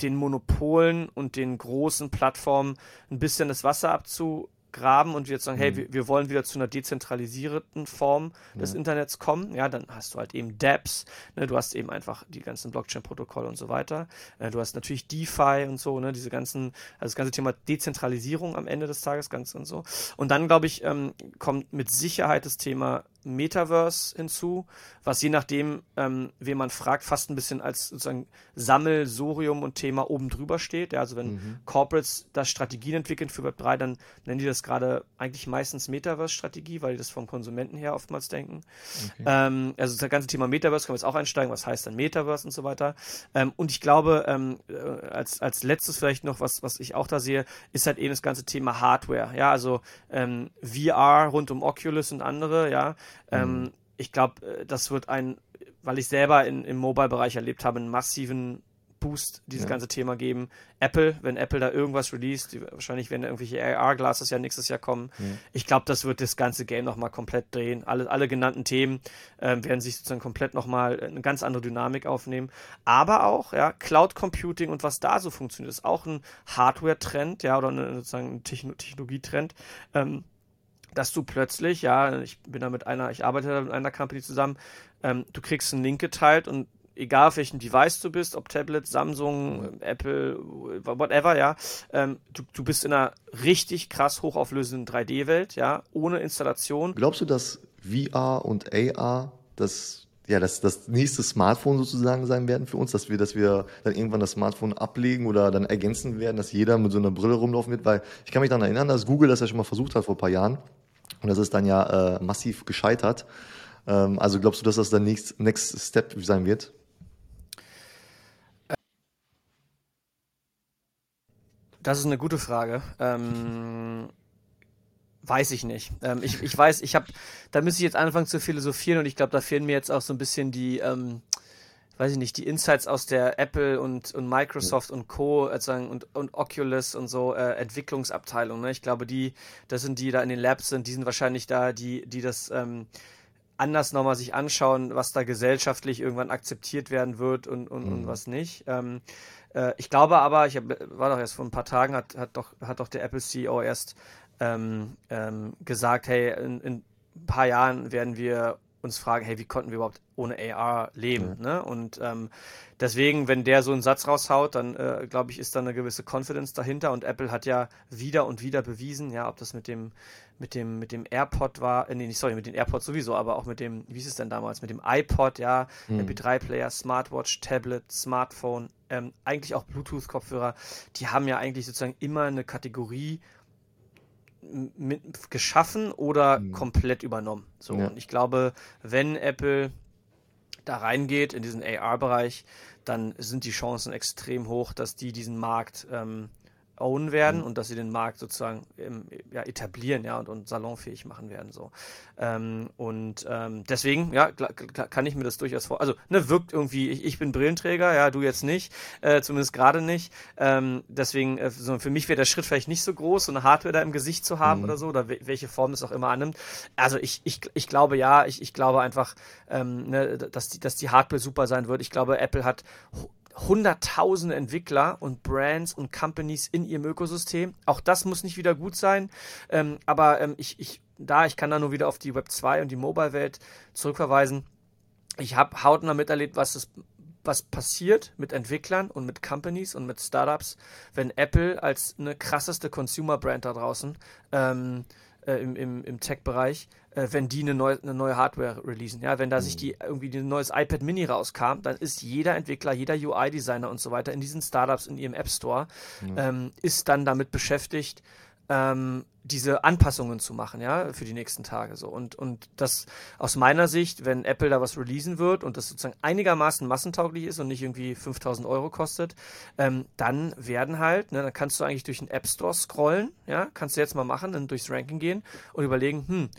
den Monopolen und den großen Plattformen ein bisschen das Wasser abzu, graben und wir jetzt sagen, mhm. hey, wir, wir, wollen wieder zu einer dezentralisierten Form des ja. Internets kommen, ja, dann hast du halt eben dApps, ne, du hast eben einfach die ganzen Blockchain-Protokolle und so weiter. Äh, du hast natürlich DeFi und so, ne, diese ganzen, also das ganze Thema Dezentralisierung am Ende des Tages ganz und so. Und dann, glaube ich, ähm, kommt mit Sicherheit das Thema Metaverse hinzu, was je nachdem, ähm, wen man fragt, fast ein bisschen als sozusagen Sammelsurium und Thema oben drüber steht. Ja, also wenn mhm. Corporates da Strategien entwickeln für Web3, dann nennen die das gerade eigentlich meistens Metaverse-Strategie, weil die das vom Konsumenten her oftmals denken. Okay. Ähm, also das ganze Thema Metaverse können wir jetzt auch einsteigen, was heißt dann Metaverse und so weiter. Ähm, und ich glaube, ähm, äh, als, als letztes vielleicht noch, was, was ich auch da sehe, ist halt eben das ganze Thema Hardware. Ja, also ähm, VR rund um Oculus und andere, ja. Ähm, mhm. ich glaube, äh, das wird ein, weil ich selber in, im Mobile-Bereich erlebt habe, einen massiven Boost dieses ja. ganze Thema geben. Apple, wenn Apple da irgendwas released, wahrscheinlich werden irgendwelche AR-Glasses ja nächstes Jahr kommen. Ja. Ich glaube, das wird das ganze Game nochmal komplett drehen. Alle, alle genannten Themen ähm, werden sich sozusagen komplett nochmal eine ganz andere Dynamik aufnehmen. Aber auch, ja, Cloud Computing und was da so funktioniert, ist auch ein Hardware-Trend, ja, oder eine, sozusagen ein Technologietrend. Ähm, dass du plötzlich, ja, ich bin da mit einer, ich arbeite da mit einer Company zusammen, ähm, du kriegst einen Link geteilt und egal auf welchem Device du bist, ob Tablet, Samsung, Apple, whatever, ja, ähm, du, du bist in einer richtig krass hochauflösenden 3D-Welt, ja, ohne Installation. Glaubst du, dass VR und AR das ja, das, das nächste Smartphone sozusagen sein werden für uns, dass wir, dass wir dann irgendwann das Smartphone ablegen oder dann ergänzen werden, dass jeder mit so einer Brille rumlaufen wird, weil ich kann mich daran erinnern, dass Google das ja schon mal versucht hat vor ein paar Jahren und das ist dann ja äh, massiv gescheitert. Ähm, also glaubst du, dass das der next, next Step sein wird? Das ist eine gute Frage. Ähm, weiß ich nicht. Ähm, ich, ich weiß, ich habe, da müsste ich jetzt anfangen zu philosophieren und ich glaube, da fehlen mir jetzt auch so ein bisschen die, ähm, weiß ich nicht, die Insights aus der Apple und, und Microsoft und Co. Sozusagen, und, und Oculus und so äh, Entwicklungsabteilung. Ne? Ich glaube, die, das sind die da in den Labs sind, die sind wahrscheinlich da, die, die das ähm, anders nochmal sich anschauen, was da gesellschaftlich irgendwann akzeptiert werden wird und, und, mhm. und was nicht. Ähm, äh, ich glaube aber, ich hab, war doch erst vor ein paar Tagen, hat, hat, doch, hat doch der Apple CEO erst ähm, ähm, gesagt, hey, in, in, ein paar Jahren werden wir uns fragen, hey, wie konnten wir überhaupt ohne AR leben? Ja. Ne? Und ähm, deswegen, wenn der so einen Satz raushaut, dann äh, glaube ich, ist da eine gewisse Confidence dahinter. Und Apple hat ja wieder und wieder bewiesen, ja, ob das mit dem mit dem mit dem AirPod war, äh, nee, nicht sorry, mit den AirPods sowieso, aber auch mit dem, wie ist es denn damals, mit dem iPod, ja, hm. MP3-Player, Smartwatch, Tablet, Smartphone, ähm, eigentlich auch Bluetooth-Kopfhörer, die haben ja eigentlich sozusagen immer eine Kategorie mit, geschaffen oder mhm. komplett übernommen. So, ja. und ich glaube, wenn Apple da reingeht in diesen AR-Bereich, dann sind die Chancen extrem hoch, dass die diesen Markt ähm, own werden mhm. und dass sie den Markt sozusagen im, ja, etablieren, ja, und, und salonfähig machen werden, so. Ähm, und ähm, deswegen, ja, kann ich mir das durchaus vor. Also, ne, wirkt irgendwie, ich, ich bin Brillenträger, ja, du jetzt nicht, äh, zumindest gerade nicht. Ähm, deswegen, äh, so, für mich wäre der Schritt vielleicht nicht so groß, so eine Hardware da im Gesicht zu haben mhm. oder so, oder welche Form es auch immer annimmt. Also ich, ich, ich glaube ja, ich, ich glaube einfach, ähm, ne, dass, die, dass die Hardware super sein wird. Ich glaube, Apple hat hunderttausende Entwickler und Brands und Companies in ihrem Ökosystem. Auch das muss nicht wieder gut sein. Ähm, aber ähm, ich, ich, da, ich kann da nur wieder auf die Web 2 und die Mobile-Welt zurückverweisen. Ich habe hautnah miterlebt, was es was passiert mit Entwicklern und mit Companies und mit Startups, wenn Apple als eine krasseste Consumer-Brand da draußen ähm, äh, im, im, im Tech-Bereich äh, wenn die eine neue, eine neue Hardware releasen. Ja, wenn da mhm. sich die irgendwie ein neues iPad Mini rauskam, dann ist jeder Entwickler, jeder UI-Designer und so weiter in diesen Startups in ihrem App Store mhm. ähm, ist dann damit beschäftigt, ähm, diese Anpassungen zu machen, ja, für die nächsten Tage so. Und, und das aus meiner Sicht, wenn Apple da was releasen wird und das sozusagen einigermaßen massentauglich ist und nicht irgendwie 5000 Euro kostet, ähm, dann werden halt, ne, dann kannst du eigentlich durch den App Store scrollen, ja, kannst du jetzt mal machen, dann durchs Ranking gehen und überlegen, hm,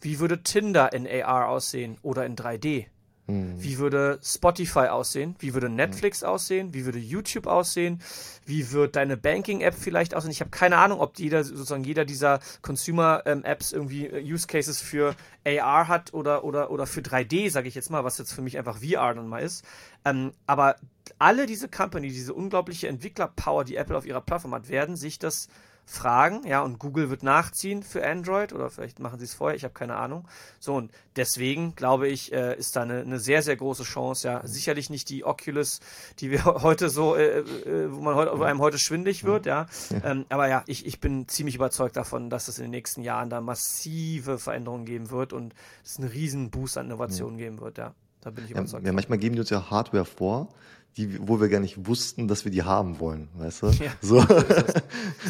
wie würde Tinder in AR aussehen oder in 3D? Hm. Wie würde Spotify aussehen? Wie würde Netflix hm. aussehen? Wie würde YouTube aussehen? Wie wird deine Banking-App vielleicht aussehen? Ich habe keine Ahnung, ob jeder sozusagen jeder dieser Consumer-Apps ähm, irgendwie äh, Use Cases für AR hat oder oder oder für 3D, sage ich jetzt mal, was jetzt für mich einfach VR dann mal ist. Ähm, aber alle diese Company, diese unglaubliche Entwickler-Power, die Apple auf ihrer Plattform hat, werden sich das fragen, ja, und Google wird nachziehen für Android oder vielleicht machen sie es vorher, ich habe keine Ahnung. So, und deswegen glaube ich, äh, ist da eine, eine, sehr, sehr große Chance, ja, sicherlich nicht die Oculus, die wir heute so, äh, äh, wo man heute, wo einem heute schwindlig wird, ja, ähm, aber ja, ich, ich bin ziemlich überzeugt davon, dass es in den nächsten Jahren da massive Veränderungen geben wird und es einen riesen Boost an Innovationen geben wird, ja. Da bin ich überzeugt. Ja, ja, manchmal geben die uns ja Hardware vor, die, wo wir gar nicht wussten, dass wir die haben wollen, weißt du? Ja, so,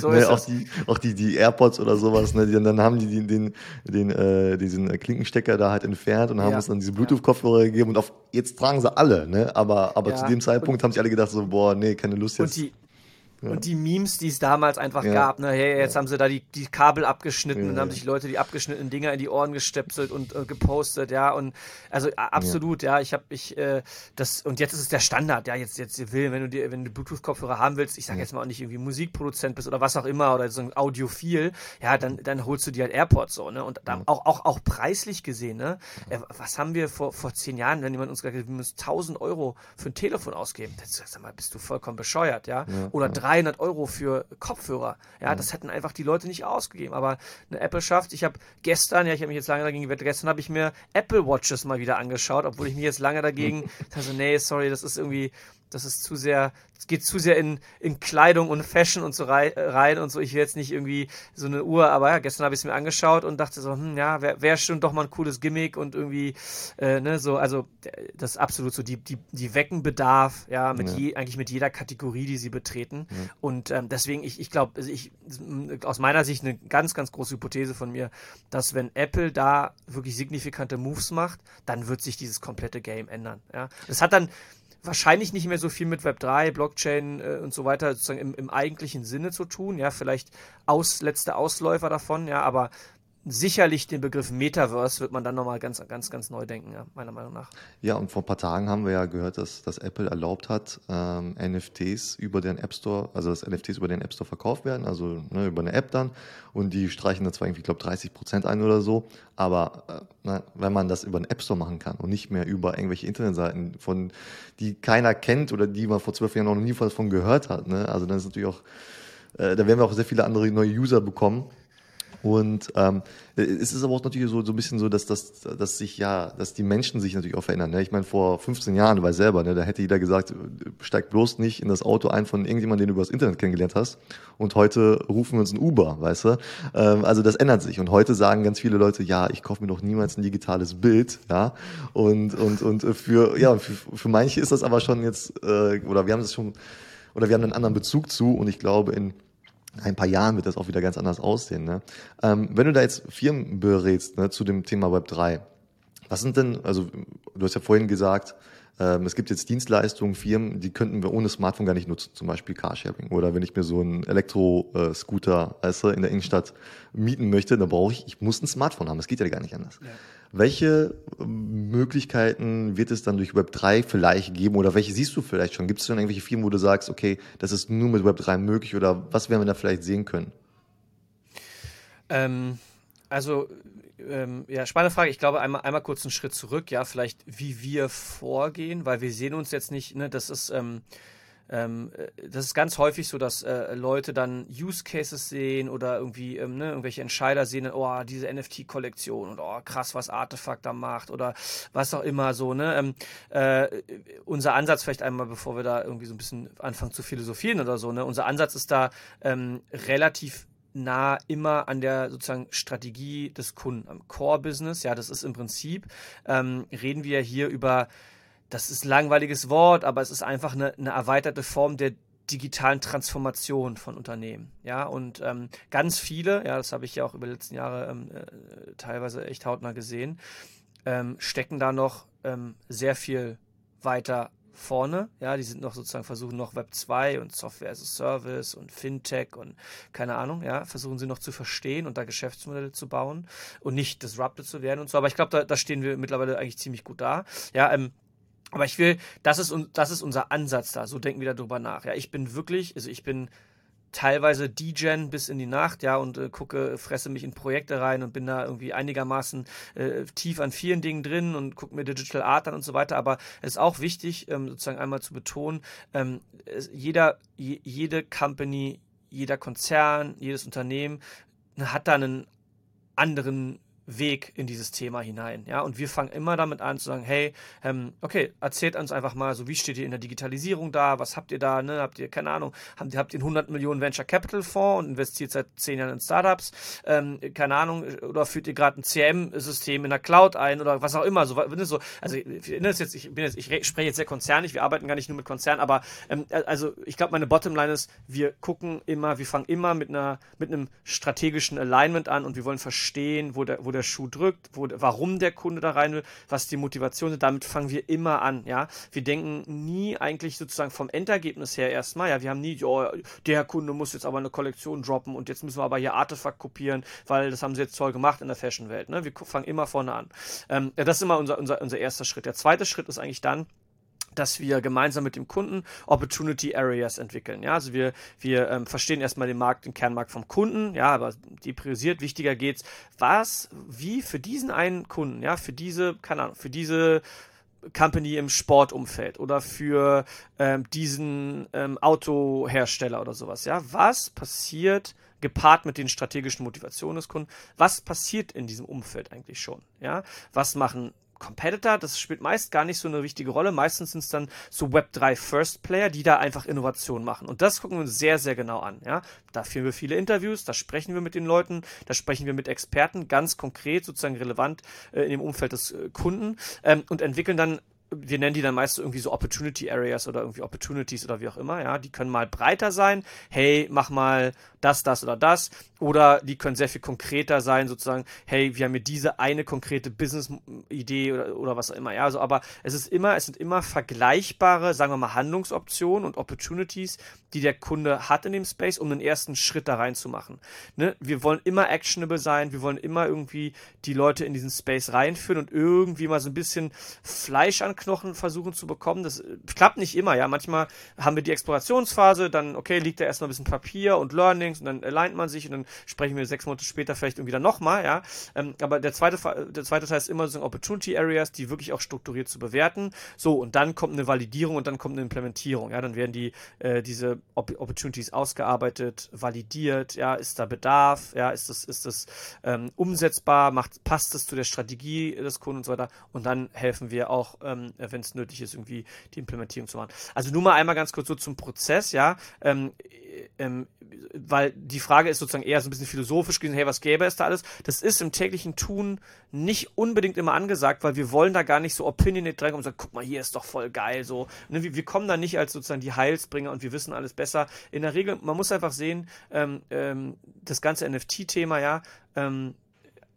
so ne, auch die, auch die, die AirPods oder sowas, ne, die, dann haben die den, den, den äh, diesen Klinkenstecker da halt entfernt und haben ja. uns dann diese Bluetooth-Kopfhörer gegeben und auf, jetzt tragen sie alle, ne, aber, aber ja. zu dem Zeitpunkt und, haben sich alle gedacht so, boah, nee, keine Lust jetzt. Und die, ja. Und die Memes, die es damals einfach ja. gab, ne, hey, jetzt ja. haben sie da die, die Kabel abgeschnitten und haben sich Leute die abgeschnittenen Dinger in die Ohren gestöpselt und äh, gepostet, ja, und also absolut, ja, ich habe ich äh, das und jetzt ist es der Standard, ja, jetzt jetzt will, wenn du dir wenn du Bluetooth Kopfhörer haben willst, ich sage jetzt mal auch nicht irgendwie Musikproduzent bist oder was auch immer oder so ein Audiophil, ja, dann dann holst du dir halt AirPods so, ne, und da, auch auch auch preislich gesehen, ne, äh, was haben wir vor vor zehn Jahren, wenn jemand uns gesagt hat, wir müssen 1000 Euro für ein Telefon ausgeben, das, sag mal, bist du vollkommen bescheuert, ja, oder 300 Euro für Kopfhörer. Ja, mhm. das hätten einfach die Leute nicht ausgegeben. Aber eine Apple schafft, ich habe gestern, ja, ich habe mich jetzt lange dagegen gewettet, gestern habe ich mir Apple Watches mal wieder angeschaut, obwohl ich mich jetzt lange dagegen, also nee, sorry, das ist irgendwie, das ist zu sehr, geht zu sehr in, in Kleidung und Fashion und so rein und so. Ich will jetzt nicht irgendwie so eine Uhr, aber ja, gestern habe ich es mir angerschaut und dachte so, hm, ja, wäre wär schon doch mal ein cooles Gimmick und irgendwie, äh, ne, so, also das ist absolut so, die, die, die wecken Bedarf, ja, mit ja. Je, eigentlich mit jeder Kategorie, die sie betreten. Ja. Und ähm, deswegen, ich, ich glaube, also ich, aus meiner Sicht eine ganz, ganz große Hypothese von mir, dass wenn Apple da wirklich signifikante Moves macht, dann wird sich dieses komplette Game ändern. Ja. Das hat dann, wahrscheinlich nicht mehr so viel mit Web3, Blockchain äh, und so weiter sozusagen im, im eigentlichen Sinne zu tun. Ja, vielleicht aus, letzte Ausläufer davon, ja, aber sicherlich den Begriff Metaverse wird man dann nochmal ganz, ganz, ganz neu denken, ja, meiner Meinung nach. Ja, und vor ein paar Tagen haben wir ja gehört, dass, dass Apple erlaubt hat, ähm, NFTs über den App Store, also dass NFTs über den App Store verkauft werden, also ne, über eine App dann. Und die streichen da zwar irgendwie, glaube, 30 Prozent ein oder so, aber äh, na, wenn man das über einen App Store machen kann und nicht mehr über irgendwelche Internetseiten, von die keiner kennt oder die man vor zwölf Jahren noch nie davon gehört hat, ne? also dann ist natürlich auch, äh, da werden wir auch sehr viele andere neue User bekommen und ähm, es ist aber auch natürlich so, so ein bisschen so, dass, dass, dass sich ja, dass die Menschen sich natürlich auch verändern. Ne? Ich meine, vor 15 Jahren, du weißt selber, ne, da hätte jeder gesagt, steig bloß nicht in das Auto ein von irgendjemandem, den du über das Internet kennengelernt hast. Und heute rufen wir uns ein Uber, weißt du? Ähm, also das ändert sich. Und heute sagen ganz viele Leute, ja, ich kaufe mir doch niemals ein digitales Bild, ja. Und, und, und für, ja, für, für manche ist das aber schon jetzt, äh, oder wir haben das schon, oder wir haben einen anderen Bezug zu. Und ich glaube, in ein paar Jahren wird das auch wieder ganz anders aussehen. Ne? Ähm, wenn du da jetzt Firmen berätst ne, zu dem Thema Web 3, was sind denn, also du hast ja vorhin gesagt, Ähm, es gibt jetzt Dienstleistungen, Firmen, die könnten wir ohne Smartphone gar nicht nutzen, zum Beispiel Carsharing. Oder wenn ich mir so einen Elektro-Scooter weißt du, in der Innenstadt mieten möchte, dann brauche ich, ich muss ein Smartphone haben. Das geht ja gar nicht anders. Ja. Welche ähm, Möglichkeiten wird es dann durch Web 3 vielleicht geben oder welche siehst du vielleicht schon? Gibt es schon irgendwelche Firmen, wo du sagst, okay, das ist nur mit Web 3 möglich oder was werden wir da vielleicht sehen können? Ähm, also, ähm, ja, spannende Frage. Ich glaube, einmal, einmal kurz einen Schritt zurück, ja, vielleicht wie wir vorgehen, weil wir sehen uns jetzt nicht, ne, das ist, ähm, ähm, äh, das ist ganz häufig so, dass äh, Leute dann Use Cases sehen oder irgendwie ähm, ne, irgendwelche Entscheider sehen, oh, diese NFT-Kollektion und oh, krass, was Artefakt da macht oder was auch immer so. Ne? Ähm, äh, unser Ansatz vielleicht einmal, bevor wir da irgendwie so ein bisschen anfangen zu philosophieren oder so, ne? unser Ansatz ist da ähm, relativ nah immer an der sozusagen Strategie des Kunden, am Core-Business. Ja, das ist im Prinzip, ähm, reden wir hier über das ist ein langweiliges Wort, aber es ist einfach eine, eine erweiterte Form der digitalen Transformation von Unternehmen. Ja, und ähm, ganz viele, ja, das habe ich ja auch über die letzten Jahre ähm, äh, teilweise echt hautnah gesehen, ähm, stecken da noch ähm, sehr viel weiter vorne. Ja, die sind noch sozusagen, versuchen noch Web 2 und Software as a Service und Fintech und keine Ahnung, ja, versuchen sie noch zu verstehen und da Geschäftsmodelle zu bauen und nicht disrupted zu werden und so. Aber ich glaube, da, da stehen wir mittlerweile eigentlich ziemlich gut da. Ja, ähm, aber ich will, das ist, das ist unser Ansatz da. So denken wir darüber nach. Ja, ich bin wirklich, also ich bin teilweise DGen bis in die Nacht, ja, und äh, gucke, fresse mich in Projekte rein und bin da irgendwie einigermaßen äh, tief an vielen Dingen drin und gucke mir Digital Art an und so weiter. Aber es ist auch wichtig, ähm, sozusagen einmal zu betonen, ähm, jeder, jede Company, jeder Konzern, jedes Unternehmen hat da einen anderen Weg in dieses Thema hinein. Ja, und wir fangen immer damit an zu sagen, hey, ähm, okay, erzählt uns einfach mal, so wie steht ihr in der Digitalisierung da, was habt ihr da, ne? Habt ihr, keine Ahnung, habt, habt ihr einen 100 Millionen Venture Capital Fonds und investiert seit zehn Jahren in Startups, ähm, keine Ahnung, oder führt ihr gerade ein CM-System in der Cloud ein oder was auch immer, so, so also ich, jetzt, ich bin jetzt, ich spreche jetzt sehr konzernig, wir arbeiten gar nicht nur mit Konzernen, aber ähm, also ich glaube, meine Bottomline ist, wir gucken immer, wir fangen immer mit einer, mit einem strategischen Alignment an und wir wollen verstehen, wo der, wo der der Schuh drückt, wo, warum der Kunde da rein will, was die Motivation ist. Damit fangen wir immer an, ja. Wir denken nie eigentlich sozusagen vom Endergebnis her erstmal, ja. Wir haben nie, oh, der Kunde muss jetzt aber eine Kollektion droppen und jetzt müssen wir aber hier Artefakt kopieren, weil das haben sie jetzt toll gemacht in der Fashion-Welt, ne. Wir fangen immer vorne an. Ähm, das ist immer unser, unser, unser erster Schritt. Der zweite Schritt ist eigentlich dann, dass wir gemeinsam mit dem Kunden Opportunity Areas entwickeln. Ja, also wir, wir ähm, verstehen erstmal den Markt, den Kernmarkt vom Kunden, ja, aber die priorisiert, wichtiger geht's, was, wie für diesen einen Kunden, ja, für diese, keine Ahnung, für diese Company im Sportumfeld oder für ähm, diesen ähm, Autohersteller oder sowas, ja, was passiert gepaart mit den strategischen Motivationen des Kunden, was passiert in diesem Umfeld eigentlich schon, ja, was machen Competitor, das spielt meist gar nicht so eine wichtige Rolle. Meistens sind es dann so Web3 First Player, die da einfach Innovation machen. Und das gucken wir uns sehr, sehr genau an. Ja? Da führen wir viele Interviews, da sprechen wir mit den Leuten, da sprechen wir mit Experten, ganz konkret, sozusagen relevant äh, in dem Umfeld des äh, Kunden ähm, und entwickeln dann wir nennen die dann meist irgendwie so Opportunity Areas oder irgendwie Opportunities oder wie auch immer, ja. Die können mal breiter sein. Hey, mach mal das, das oder das. Oder die können sehr viel konkreter sein, sozusagen, hey, wir haben hier diese eine konkrete Business-Idee oder, oder was auch immer. Ja, also, aber es ist immer, es sind immer vergleichbare, sagen wir mal, Handlungsoptionen und Opportunities, die der Kunde hat in dem Space, um den ersten Schritt da reinzumachen. Ne? Wir wollen immer actionable sein, wir wollen immer irgendwie die Leute in diesen Space reinführen und irgendwie mal so ein bisschen Fleisch an Knochen versuchen zu bekommen. Das klappt nicht immer, ja. Manchmal haben wir die Explorationsphase, dann, okay, liegt da erstmal ein bisschen Papier und Learnings und dann aligned man sich und dann sprechen wir sechs Monate später vielleicht irgendwie dann nochmal, ja. Ähm, aber der zweite, der zweite Teil ist immer so Opportunity Areas, die wirklich auch strukturiert zu bewerten. So, und dann kommt eine Validierung und dann kommt eine Implementierung, ja. Dann werden die, äh, diese Opportunities ausgearbeitet, validiert, ja, ist da Bedarf, ja, ist das, ist das ähm, umsetzbar, macht, passt das zu der Strategie des Kunden und so weiter. Und dann helfen wir auch, ähm, wenn es nötig ist, irgendwie die Implementierung zu machen. Also nur mal einmal ganz kurz so zum Prozess, ja. Ähm, ähm, weil die Frage ist sozusagen eher so ein bisschen philosophisch gesehen, hey, was gäbe es da alles? Das ist im täglichen Tun nicht unbedingt immer angesagt, weil wir wollen da gar nicht so opinionate drankommen und sagen, guck mal, hier ist doch voll geil, so. Ne, wir, wir, kommen da nicht als sozusagen die Heilsbringer und wir wissen alles besser. In der Regel, man muss einfach sehen, ähm, ähm, das ganze NFT-Thema, ja, ähm,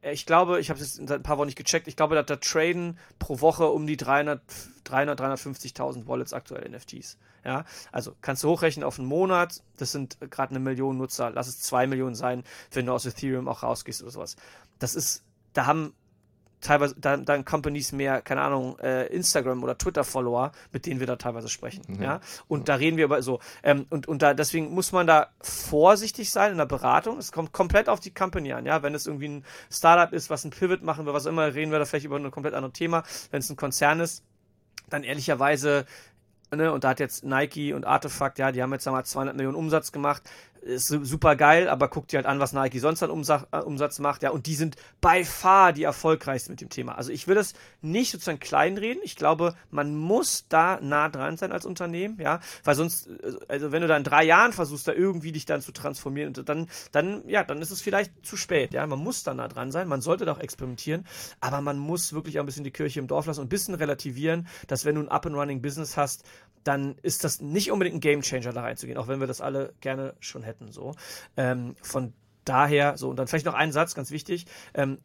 ich glaube, ich habe es seit ein paar Wochen nicht gecheckt, ich glaube, dass da traden pro Woche um die 300, 300 350.000 Wallets aktuell NFTs. Ja, also kannst du hochrechnen auf einen Monat, das sind gerade eine Million Nutzer, lass es zwei Millionen sein, wenn du aus Ethereum auch rausgehst oder sowas. Das ist, da haben teilweise dann, dann Companies mehr, keine Ahnung, äh, Instagram oder Twitter-Follower, mit denen wir da teilweise sprechen. Mhm. Ja. Und mhm. da reden wir über so. Ähm, und, und da deswegen muss man da vorsichtig sein in der Beratung. Es kommt komplett auf die Company an, ja. Wenn es irgendwie ein Startup ist, was ein Pivot machen will, was immer, reden wir da vielleicht über ein komplett anderes Thema. Wenn es ein Konzern ist, dann ehrlicherweise Ne, und da hat jetzt Nike und Artefakt, ja, die haben jetzt einmal 200 Millionen Umsatz gemacht ist super geil, aber guck dir halt an, was Nike sonst an Umsatz, äh, Umsatz macht, ja, und die sind by far die erfolgreichsten mit dem Thema. Also ich will das nicht sozusagen kleinreden. Ich glaube, man muss da nah dran sein als Unternehmen, ja, weil sonst, äh, also wenn du da in drei Jahren versuchst, da irgendwie dich dann zu transformieren, dann, dann, ja, dann ist es vielleicht zu spät, ja. Man muss da nah dran sein, man sollte da auch experimentieren, aber man muss wirklich auch ein bisschen die Kirche im Dorf lassen und ein bisschen relativieren, dass wenn du ein Up-and-Running-Business hast, dann ist das nicht unbedingt ein Gamechanger da reinzugehen, auch wenn wir das alle gerne schon hätten. So. Ähm, von daher, so, und dann vielleicht noch ein Satz, ganz wichtig. Ähm,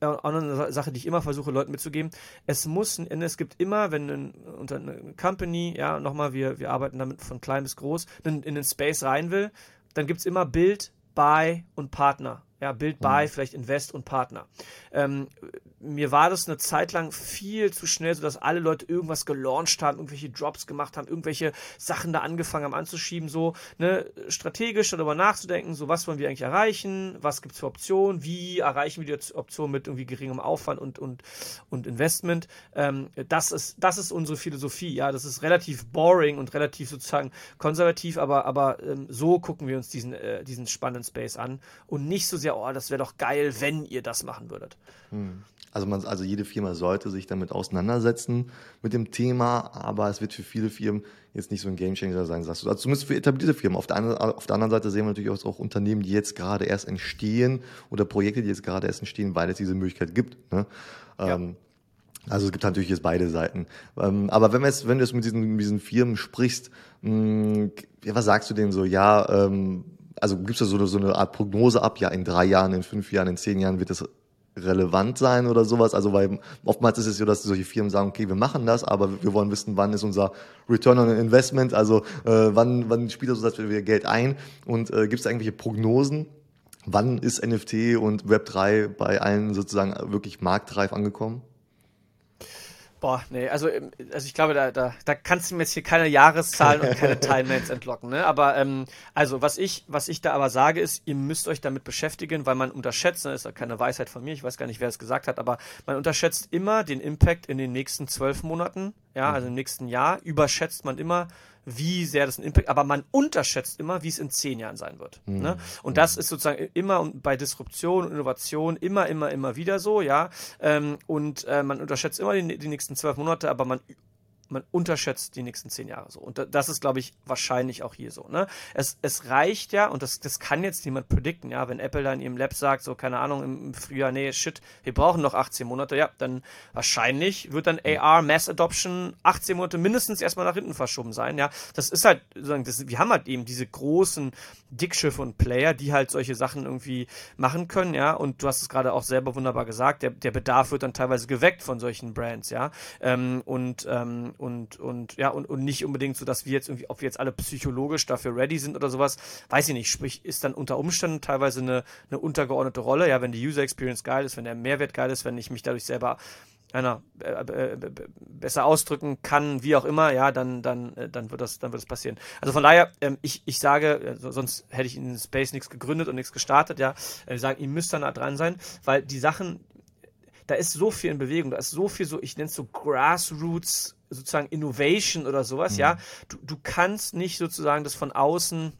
auch eine Sache, die ich immer versuche, Leuten mitzugeben. Es muss, es gibt immer, wenn ein, unter eine Company, ja, nochmal, wir, wir arbeiten damit von klein bis groß, in, in den Space rein will, dann gibt es immer Bild, Buy und Partner. Ja, Build, Buy, mhm. vielleicht Invest und Partner. Ähm, mir war das eine Zeit lang viel zu schnell, sodass alle Leute irgendwas gelauncht haben, irgendwelche Drops gemacht haben, irgendwelche Sachen da angefangen haben anzuschieben, so ne, strategisch darüber nachzudenken, so was wollen wir eigentlich erreichen, was gibt es für Optionen, wie erreichen wir die Option mit irgendwie geringem Aufwand und, und, und Investment. Ähm, das, ist, das ist unsere Philosophie, ja, das ist relativ boring und relativ sozusagen konservativ, aber, aber ähm, so gucken wir uns diesen, äh, diesen spannenden Space an und nicht so sehr oh, das wäre doch geil, wenn ihr das machen würdet. Hm. Also, man, also jede Firma sollte sich damit auseinandersetzen mit dem Thema, aber es wird für viele Firmen jetzt nicht so ein Gamechanger sein, sagst du. Also zumindest für etablierte Firmen. Auf der, anderen, auf der anderen Seite sehen wir natürlich auch, Unternehmen, die jetzt gerade erst entstehen oder Projekte, die jetzt gerade erst entstehen, weil es diese Möglichkeit gibt. Ne? Ja. Ähm, also es gibt natürlich jetzt beide Seiten. Ähm, aber wenn, wir jetzt, wenn du jetzt mit diesen, mit diesen Firmen sprichst, mh, hm, was sagst du denen so? Ja, ähm, also gibt es da so eine, so eine Art Prognose ab, ja, in drei Jahren, in fünf Jahren, in zehn Jahren wird das relevant sein oder sowas. Also weil oftmals ist es so, dass solche Firmen sagen, okay, wir machen das, aber wir wollen wissen, wann ist unser Return on Investment, also äh, wann, wann spielt das dass wir Geld ein und äh, gibt es irgendwelche Prognosen? Wann ist NFT und Web3 bei allen sozusagen wirklich marktreif angekommen? Boah, nee, also, ähm, also ich glaube, da, da, da kannst du mir jetzt hier keine Jahreszahlen und keine Timelines entlocken, ne? Aber ähm, also was ich, was ich da aber sage, ist, ihr müsst euch damit beschäftigen, weil man unterschätzt, ne, ist ja keine Weisheit von mir, ich weiß gar nicht, wer es gesagt hat, aber man unterschätzt immer den Impact in den nächsten zwölf Monaten, ja, also im nächsten Jahr, überschätzt man immer wie sehr das ein Impact, aber man unterschätzt immer, wie es in zehn Jahren sein wird. Mhm. Ne? Und das ist sozusagen immer bei Disruption und Innovation immer, immer, immer wieder so, ja. Ähm, und äh, man unterschätzt immer die, die nächsten zwölf Monate, aber man man unterschätzt die nächsten zehn Jahre so. Und das ist, glaube ich, wahrscheinlich auch hier so. Ne? Es, es reicht ja, und das, das kann jetzt niemand predikten, ja, wenn Apple da in ihrem Lab sagt, so, keine Ahnung, im Frühjahr, nee, shit, wir brauchen noch 18 Monate, ja, dann wahrscheinlich wird dann AR Mass Adoption 18 Monate mindestens erstmal nach hinten verschoben sein, ja. Das ist halt, das, wir haben halt eben diese großen Dickschiffe und Player, die halt solche Sachen irgendwie machen können, ja. Und du hast es gerade auch selber wunderbar gesagt, der, der Bedarf wird dann teilweise geweckt von solchen Brands, ja. Ähm, und ähm, und, und ja, und, und nicht unbedingt so, dass wir jetzt irgendwie, ob wir jetzt alle psychologisch dafür ready sind oder sowas, weiß ich nicht. Sprich, ist dann unter Umständen teilweise eine, eine untergeordnete Rolle, ja, wenn die User Experience geil ist, wenn der Mehrwert geil ist, wenn ich mich dadurch selber einer äh, äh, besser ausdrücken kann, wie auch immer, ja, dann, dann, äh, dann wird das, dann wird das passieren. Also von daher, ähm, ich, ich sage, sonst hätte ich in Space nichts gegründet und nichts gestartet, ja. Wir sagen, ihr müsst da nah dran sein, weil die Sachen, da ist so viel in Bewegung, da ist so viel so, ich nenne es so Grassroots sozusagen Innovation oder sowas, mhm. ja. Du, du kannst nicht sozusagen das von außen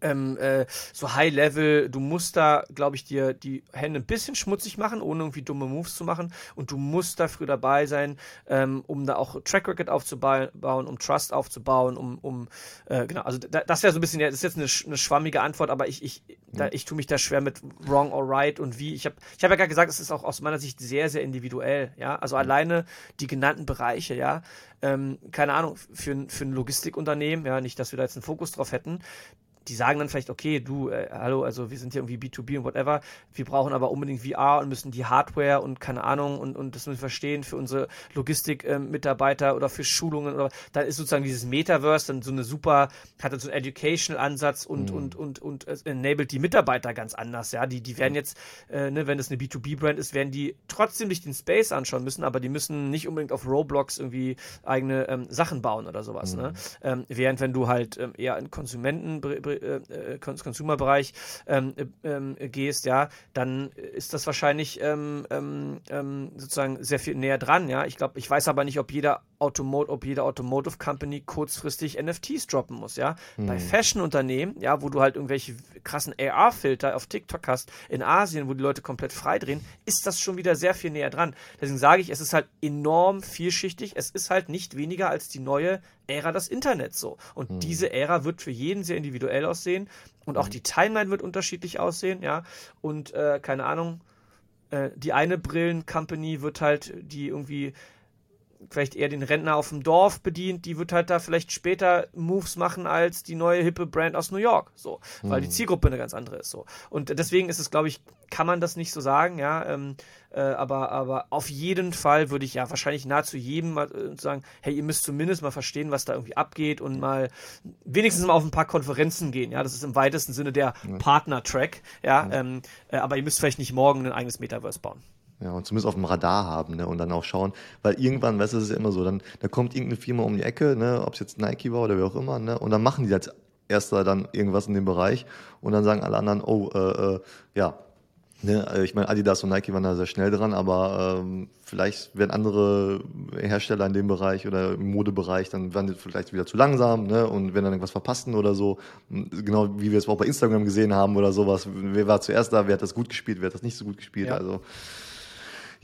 ähm, äh, so High Level, du musst da, glaube ich, dir die Hände ein bisschen schmutzig machen, ohne irgendwie dumme Moves zu machen. Und du musst dafür dabei sein, ähm, um da auch Track Record aufzubauen, um Trust aufzubauen, um, um äh, genau, also da, das wäre so ein bisschen, das ist jetzt eine, eine schwammige Antwort, aber ich, ich, da, ich tue mich da schwer mit wrong or right und wie. Ich habe ich hab ja gerade gesagt, es ist auch aus meiner Sicht sehr, sehr individuell, ja. Also alleine die genannten Bereiche, ja, ähm, keine Ahnung, für, für ein Logistikunternehmen, ja, nicht, dass wir da jetzt einen Fokus drauf hätten, die sagen dann vielleicht, okay, du, äh, hallo, also wir sind hier irgendwie B2B und whatever, wir brauchen aber unbedingt VR und müssen die Hardware und keine Ahnung und, und das müssen wir verstehen für unsere Logistik-Mitarbeiter äh, oder für Schulungen oder dann ist sozusagen dieses Metaverse dann so eine super, hat dann so einen Educational-Ansatz und, mhm. und, und, und, und enabled die Mitarbeiter ganz anders, ja, die, die werden jetzt, äh, ne, wenn das eine B2B-Brand ist, werden die trotzdem sich den Space anschauen müssen, aber die müssen nicht unbedingt auf Roblox irgendwie eigene ähm, Sachen bauen oder sowas, ne? mhm. ne? Ähm, während wenn du halt ähm, eher in Konsumenten äh, äh Consumer-Bereich ähm, äh, ähm, gehst, ja, dann ist das wahrscheinlich ähm, ähm, ähm, sozusagen sehr viel näher dran, ja. Ich glaube, ich weiß aber nicht, ob jeder Automo ob jede Automotive Company kurzfristig NFTs droppen muss, ja. Hm. Bei Fashion-Unternehmen, ja, wo du halt irgendwelche krassen AR-Filter auf TikTok hast, in Asien, wo die Leute komplett frei drehen, ist das schon wieder sehr viel näher dran. Deswegen sage ich, es ist halt enorm vielschichtig. Es ist halt nicht weniger als die neue Ära des Internets so. Und hm. diese Ära wird für jeden sehr individuell aussehen und auch hm. die Timeline wird unterschiedlich aussehen, ja. Und äh, keine Ahnung, äh, die eine Brillen-Company wird halt die irgendwie vielleicht eher den Rentner auf dem Dorf bedient, die wird halt da vielleicht später Moves machen als die neue hippe Brand aus New York, so, weil die hm. Zielgruppe eine ganz andere ist, so. Und deswegen ist es, glaube ich, kann man das nicht so sagen, ja, ähm, äh, aber, aber auf jeden Fall würde ich ja wahrscheinlich nahezu jedem mal äh, sagen, hey, ihr müsst zumindest mal verstehen, was da irgendwie abgeht und mal wenigstens mal auf ein paar Konferenzen gehen, ja, das ist im weitesten Sinne der. Partner-Track, ja, ja. Ähm, äh, aber ihr müsst vielleicht nicht morgen ein eigenes Metaverse bauen. Ja, und zumindest auf dem Radar haben, ne? Und dann auch schauen, weil irgendwann, weißt du, es ist ja immer so, dann da kommt irgendeine Firma um die Ecke, ne, ob es jetzt Nike war oder wer auch immer, ne? Und dann machen die als erster dann irgendwas in dem Bereich und dann sagen alle anderen, oh, äh, äh, ja, ne, also ich meine, Adidas und Nike waren da sehr schnell dran, aber ähm, vielleicht werden andere Hersteller in dem Bereich oder im Modebereich, dann werden die vielleicht wieder zu langsam, ne, und werden dann irgendwas verpassen oder so. Genau wie wir es auch bei Instagram gesehen haben oder sowas. Wer war zuerst da, wer hat das gut gespielt, wer hat das nicht so gut gespielt, ja. also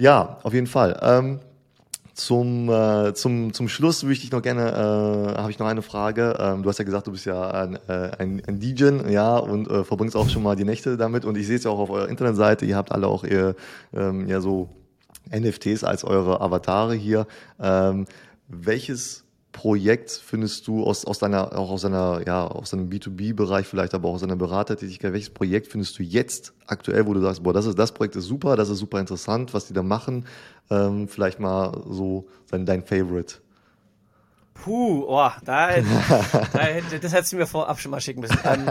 ja, auf jeden Fall. Ähm, zum, äh, zum, zum Schluss würde ich noch gerne, äh, habe ich noch eine Frage. Ähm, du hast ja gesagt, du bist ja ein, äh, ein, ein DJ, ja, und äh, verbringst auch schon mal die Nächte damit. Und ich sehe es ja auch auf eurer Internetseite, ihr habt alle auch ihr, ähm, ja so NFTs als eure Avatare hier. Ähm, welches Projekt findest du aus, aus deiner, auch aus deiner, ja, aus deinem B2B-Bereich vielleicht, aber auch aus deiner Beratertätigkeit, welches Projekt findest du jetzt aktuell, wo du sagst, boah, das ist, das Projekt ist super, das ist super interessant, was die da machen, ähm, vielleicht mal so dein, dein Favorite? Puh, oh, da, da das hättest du mir vorab schon mal schicken müssen. Ähm,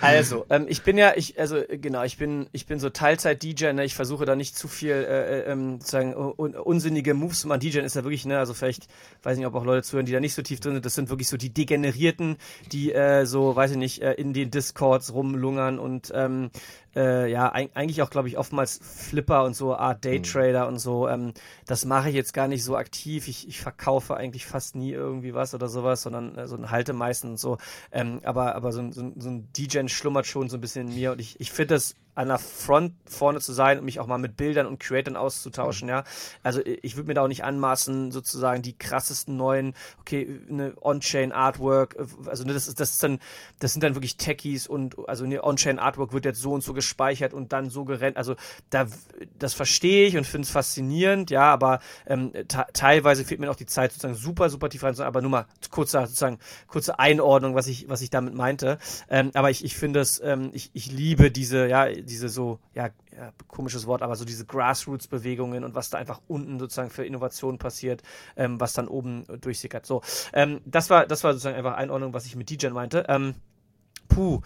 also, ähm, ich bin ja, ich, also genau, ich bin, ich bin so Teilzeit-DJ, ne? Ich versuche da nicht zu viel äh, äh ähm, sozusagen un unsinnige Moves zu machen. DJ ist ja wirklich, ne, also vielleicht, weiß nicht, ob auch Leute zuhören, die da nicht so tief drin sind, das sind wirklich so die Degenerierten, die äh, so, weiß ich nicht, äh, in den Discords rumlungern und ähm, äh, ja, eigentlich auch, glaube ich, oftmals Flipper und so, Art Daytrader mhm. und so. Ähm, das mache ich jetzt gar nicht so aktiv. Ich, ich verkaufe eigentlich fast nie irgendwie was oder sowas, sondern äh, so ein Halte meistens und so. Ähm, aber aber so, so, so ein DJ schlummert schon so ein bisschen in mir und ich, ich finde das an der Front vorne zu sein und mich auch mal mit Bildern und Creatern auszutauschen, mhm. ja. Also ich würde mir da auch nicht anmaßen, sozusagen die krassesten neuen, okay, eine On-Chain Artwork, also ne, das ist, das ist dann, das sind dann wirklich Techies und also eine On-Chain Artwork wird jetzt so und so gespeichert und dann so gerennt. Also da, das verstehe ich und finde es faszinierend, ja, aber ähm, teilweise fehlt mir auch die Zeit, sozusagen super, super tief rein, aber nur mal kurze, sozusagen, kurze Einordnung, was ich, was ich damit meinte. Ähm, aber ich, ich finde es, ähm, ich, ich liebe diese, ja, diese so, ja, ja, komisches Wort, aber so diese Grassroots-Bewegungen und was da einfach unten sozusagen für Innovationen passiert, ähm, was dann oben durchsickert. So, ähm, das war, das war sozusagen einfach Einordnung, was ich mit DJ meinte. Ähm, puh.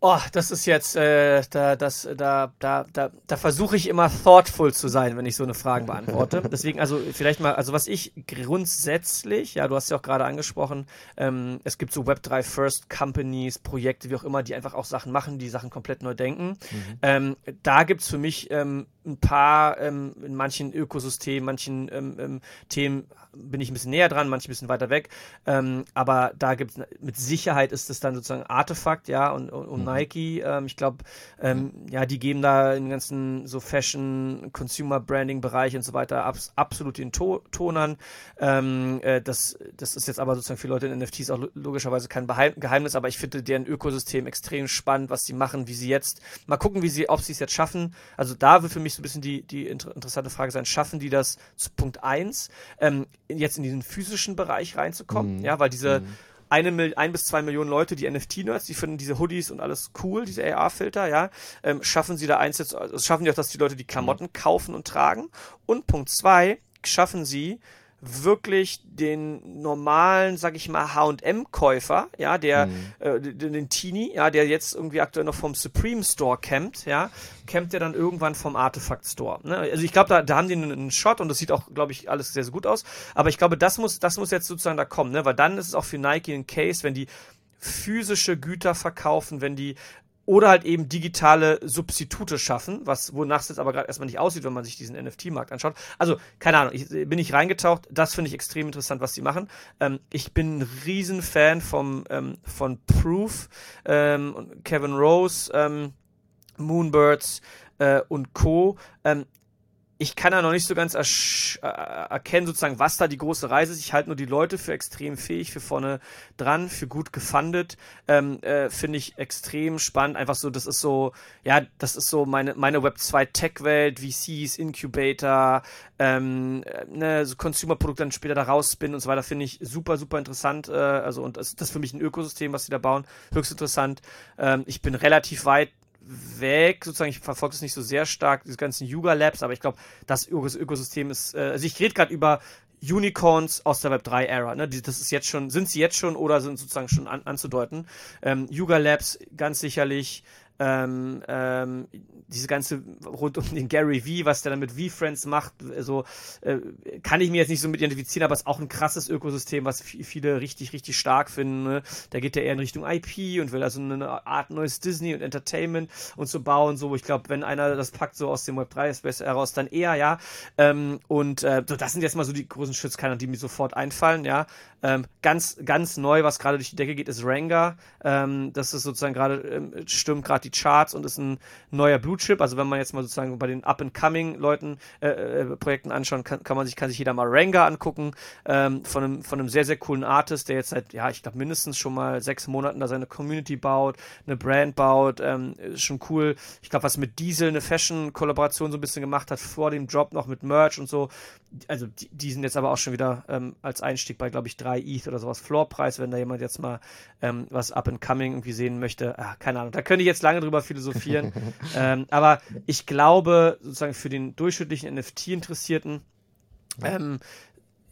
Oh, das ist jetzt, äh, da, das, da, da, da, da versuche ich immer thoughtful zu sein, wenn ich so eine Frage beantworte. Deswegen, also vielleicht mal, also was ich grundsätzlich, ja, du hast ja auch gerade angesprochen, ähm, es gibt so Web3 First Companies, Projekte, wie auch immer, die einfach auch Sachen machen, die Sachen komplett neu denken. Mhm. Ähm, da gibt's für mich ähm, ein paar, ähm, in manchen Ökosystemen, manchen ähm, ähm, Themen bin ich ein bisschen näher dran, manche ein bisschen weiter weg. Ähm, aber da gibt es mit Sicherheit ist es dann sozusagen Artefakt, ja, und, und, und. Nike. Ähm, ich glaube, ähm, ja, die geben da im ganzen so Fashion, Consumer Branding Bereich und so weiter abs absolut den to Tonern. Ähm, äh, das, das ist jetzt aber sozusagen für Leute in NFTs auch logischerweise kein Geheimnis, aber ich finde deren Ökosystem extrem spannend, was sie machen, wie sie jetzt, mal gucken, wie sie, ob sie es jetzt schaffen. Also da wird für mich so ein bisschen die, die inter interessante Frage sein, schaffen die das zu Punkt 1? Ähm, jetzt in diesen physischen Bereich reinzukommen, mhm. ja, weil diese, mhm. Eine ein bis zwei Millionen Leute, die NFT-Nerds, die finden diese Hoodies und alles cool, diese AR-Filter, ja. Ähm, schaffen sie da eins jetzt, also schaffen die auch, dass die Leute die Klamotten kaufen und tragen. Und Punkt zwei, schaffen sie, wirklich den normalen, sag ich mal, H&M-Käufer, ja, der, mhm. äh, den, den Teenie, ja, der jetzt irgendwie aktuell noch vom Supreme Store campt, ja, campt der dann irgendwann vom Artifact Store. Ne? Also ich glaube, da, da haben die einen, einen Shot und das sieht auch, glaube ich, alles sehr, sehr gut aus. Aber ich glaube, das muss, das muss jetzt sozusagen da kommen, ne? Weil dann ist es auch für Nike ein Case, wenn die physische Güter verkaufen, wenn die oder halt eben digitale Substitute schaffen, was wonach es jetzt aber gerade erstmal nicht aussieht, wenn man sich diesen NFT-Markt anschaut. Also, keine Ahnung, ich bin ich reingetaucht, das finde ich extrem interessant, was sie machen. Ähm, ich bin ein Riesenfan vom, ähm, von Proof, ähm, Kevin Rose, ähm, Moonbirds äh, und Co. Ich kann da noch nicht so ganz äh, erkennen, sozusagen, was da die große Reise ist. Ich halte nur die Leute für extrem fähig, für vorne dran, für gut gefundet. Ähm, äh, Finde ich extrem spannend. Einfach so, das ist so, ja, das ist so meine, meine Web 2 Tech-Welt, VCs, Incubator, ähm, ne, so Consumer-Produkte dann später da rausspinnen und so weiter. Finde ich super, super interessant. Äh, also, und das, das ist für mich ein Ökosystem, was sie da bauen. Höchst interessant. Ähm, ich bin relativ weit weg, sozusagen, ich verfolge es nicht so sehr stark, diese ganzen Yuga Labs, aber ich glaube, das Ökosystem ist, äh, also ich rede gerade über Unicorns aus der Web 3 Era, ne? Die, das ist jetzt schon, sind sie jetzt schon oder sind sozusagen schon an, anzudeuten. Ähm, Yuga Labs ganz sicherlich, ähm, ähm, diese ganze rund um den Gary V, was der dann mit V-Friends macht, so äh, kann ich mir jetzt nicht so mit identifizieren, aber es ist auch ein krasses Ökosystem, was viele richtig, richtig stark finden. Ne? Da geht er eher in Richtung IP und will also eine Art neues Disney und Entertainment und so bauen. So, ich glaube, wenn einer das packt, so aus dem Web 3 Space heraus, dann eher, ja. Ähm, und äh, so, das sind jetzt mal so die großen Schützkeiner, die mir sofort einfallen, ja. Ähm, ganz, ganz neu, was gerade durch die Decke geht, ist Ranga. Ähm, das ist sozusagen gerade, ähm, stimmt gerade die Charts und ist ein neuer Blue Chip. Also wenn man jetzt mal sozusagen bei den Up-and-Coming-Leuten, äh, äh, Projekten anschauen, kann, kann man sich, kann sich jeder mal Ranga angucken, ähm, von einem, von einem sehr, sehr coolen Artist, der jetzt seit, ja, ich glaube mindestens schon mal sechs Monaten da seine Community baut, eine Brand baut, ähm, ist schon cool. Ich glaube, was mit Diesel eine Fashion-Kollaboration so ein bisschen gemacht hat, vor dem Drop noch mit Merch und so. Also die, die sind jetzt aber auch schon wieder ähm, als Einstieg bei, glaube ich, drei 3 ETH oder sowas Floorpreis, wenn da jemand jetzt mal ähm, was up and coming irgendwie sehen möchte. Ah, keine Ahnung, da könnte ich jetzt lange drüber philosophieren. ähm, aber ich glaube, sozusagen für den durchschnittlichen NFT-Interessierten, ähm,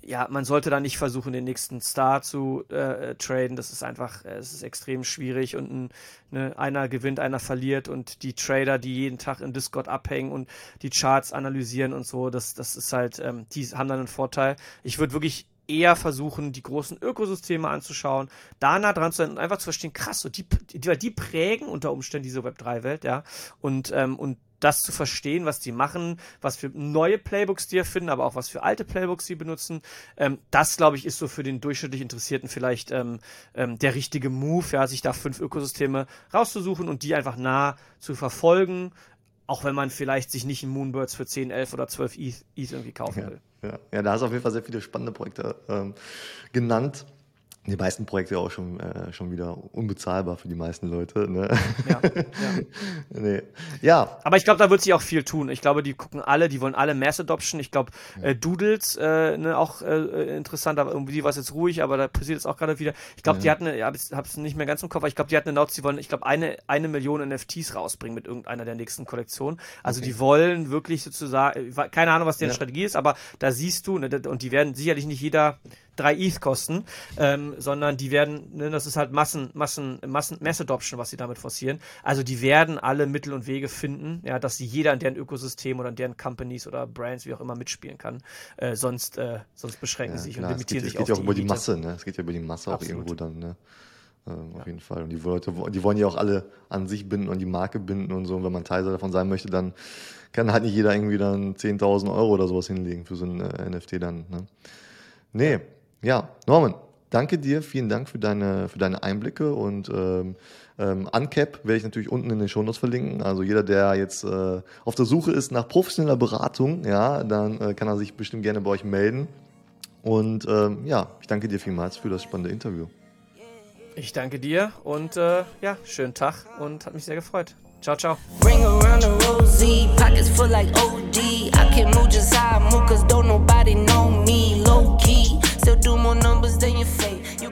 ja, man sollte da nicht versuchen, den nächsten Star zu äh, traden. Das ist einfach, äh, es ist extrem schwierig und ein, ne, einer gewinnt, einer verliert und die Trader, die jeden Tag in Discord abhängen und die Charts analysieren und so, das, das ist halt, ähm, die haben dann einen Vorteil. Ich würde wirklich eher versuchen, die großen Ökosysteme anzuschauen, da nah dran zu sein und einfach zu verstehen, krass, so die, die, die prägen unter Umständen diese Web3-Welt, ja, und, ähm, und das zu verstehen, was die machen, was für neue Playbooks die erfinden, aber auch was für alte Playbooks die benutzen. Ähm, das, glaube ich, ist so für den durchschnittlich Interessierten vielleicht ähm, ähm, der richtige Move, ja, sich da fünf Ökosysteme rauszusuchen und die einfach nah zu verfolgen, auch wenn man vielleicht sich nicht ein Moonbirds für 10, 11 oder 12 ETH, ETH irgendwie kaufen will. Ja, ja, da hast du auf jeden Fall sehr viele spannende Projekte ähm, genannt. Die meisten Projekte auch schon, äh, schon wieder unbezahlbar für die meisten Leute. Ne? Ja, ja. nee. ja. Aber ich glaube, da wird sich auch viel tun. Ich glaube, die gucken alle, die wollen alle Mass Adoption. Ich glaube, äh, Doodles, äh, ne, auch äh, interessant, aber irgendwie war es jetzt ruhig, aber da passiert es auch gerade wieder. Ich glaube, ja. die hatten, ja, ich habe es nicht mehr ganz im Kopf, aber ich glaube, die hatten eine Notes, die wollen, ich glaube, eine, eine Million NFTs rausbringen mit irgendeiner der nächsten Kollektionen. Also okay. die wollen wirklich sozusagen, keine Ahnung, was deren ja. Strategie ist, aber da siehst du, ne, und die werden sicherlich nicht jeder drei ETH kosten, ähm, sondern die werden, ne, das ist halt Massen, Massen, Massen, Mass Adoption, was sie damit forcieren. Also die werden alle Mittel und Wege finden, ja, dass sie jeder in deren Ökosystem oder in deren Companies oder Brands, wie auch immer, mitspielen kann. Äh, sonst, äh, sonst beschränken ja, sie sich klar, und limitieren geht, sich auf Es geht ja auch über die Masse, ne? Es geht ja über die Masse Absolut. auch irgendwo dann, ne? Ähm, ja. Auf jeden Fall. Und die Leute, die wollen ja auch alle an sich binden und die Marke binden und so. Und wenn man Teil davon sein möchte, dann kann halt nicht jeder irgendwie dann 10.000 Euro oder sowas hinlegen für so ein äh, NFT dann. Ne? Nee, ja, Norman, danke dir, vielen Dank für deine, für deine Einblicke und ähm, ähm, Uncap werde ich natürlich unten in den Shownotes verlinken. Also jeder, der jetzt äh, auf der Suche ist nach professioneller Beratung, ja, dann äh, kann er sich bestimmt gerne bei euch melden. Und ähm, ja, ich danke dir vielmals für das spannende Interview. Ich danke dir und äh, ja, schönen Tag und hat mich sehr gefreut. Ciao, ciao. Ring around the rosy, pockets full like OD. I can move just how I move, cause don't nobody know me. still do more numbers than your fate.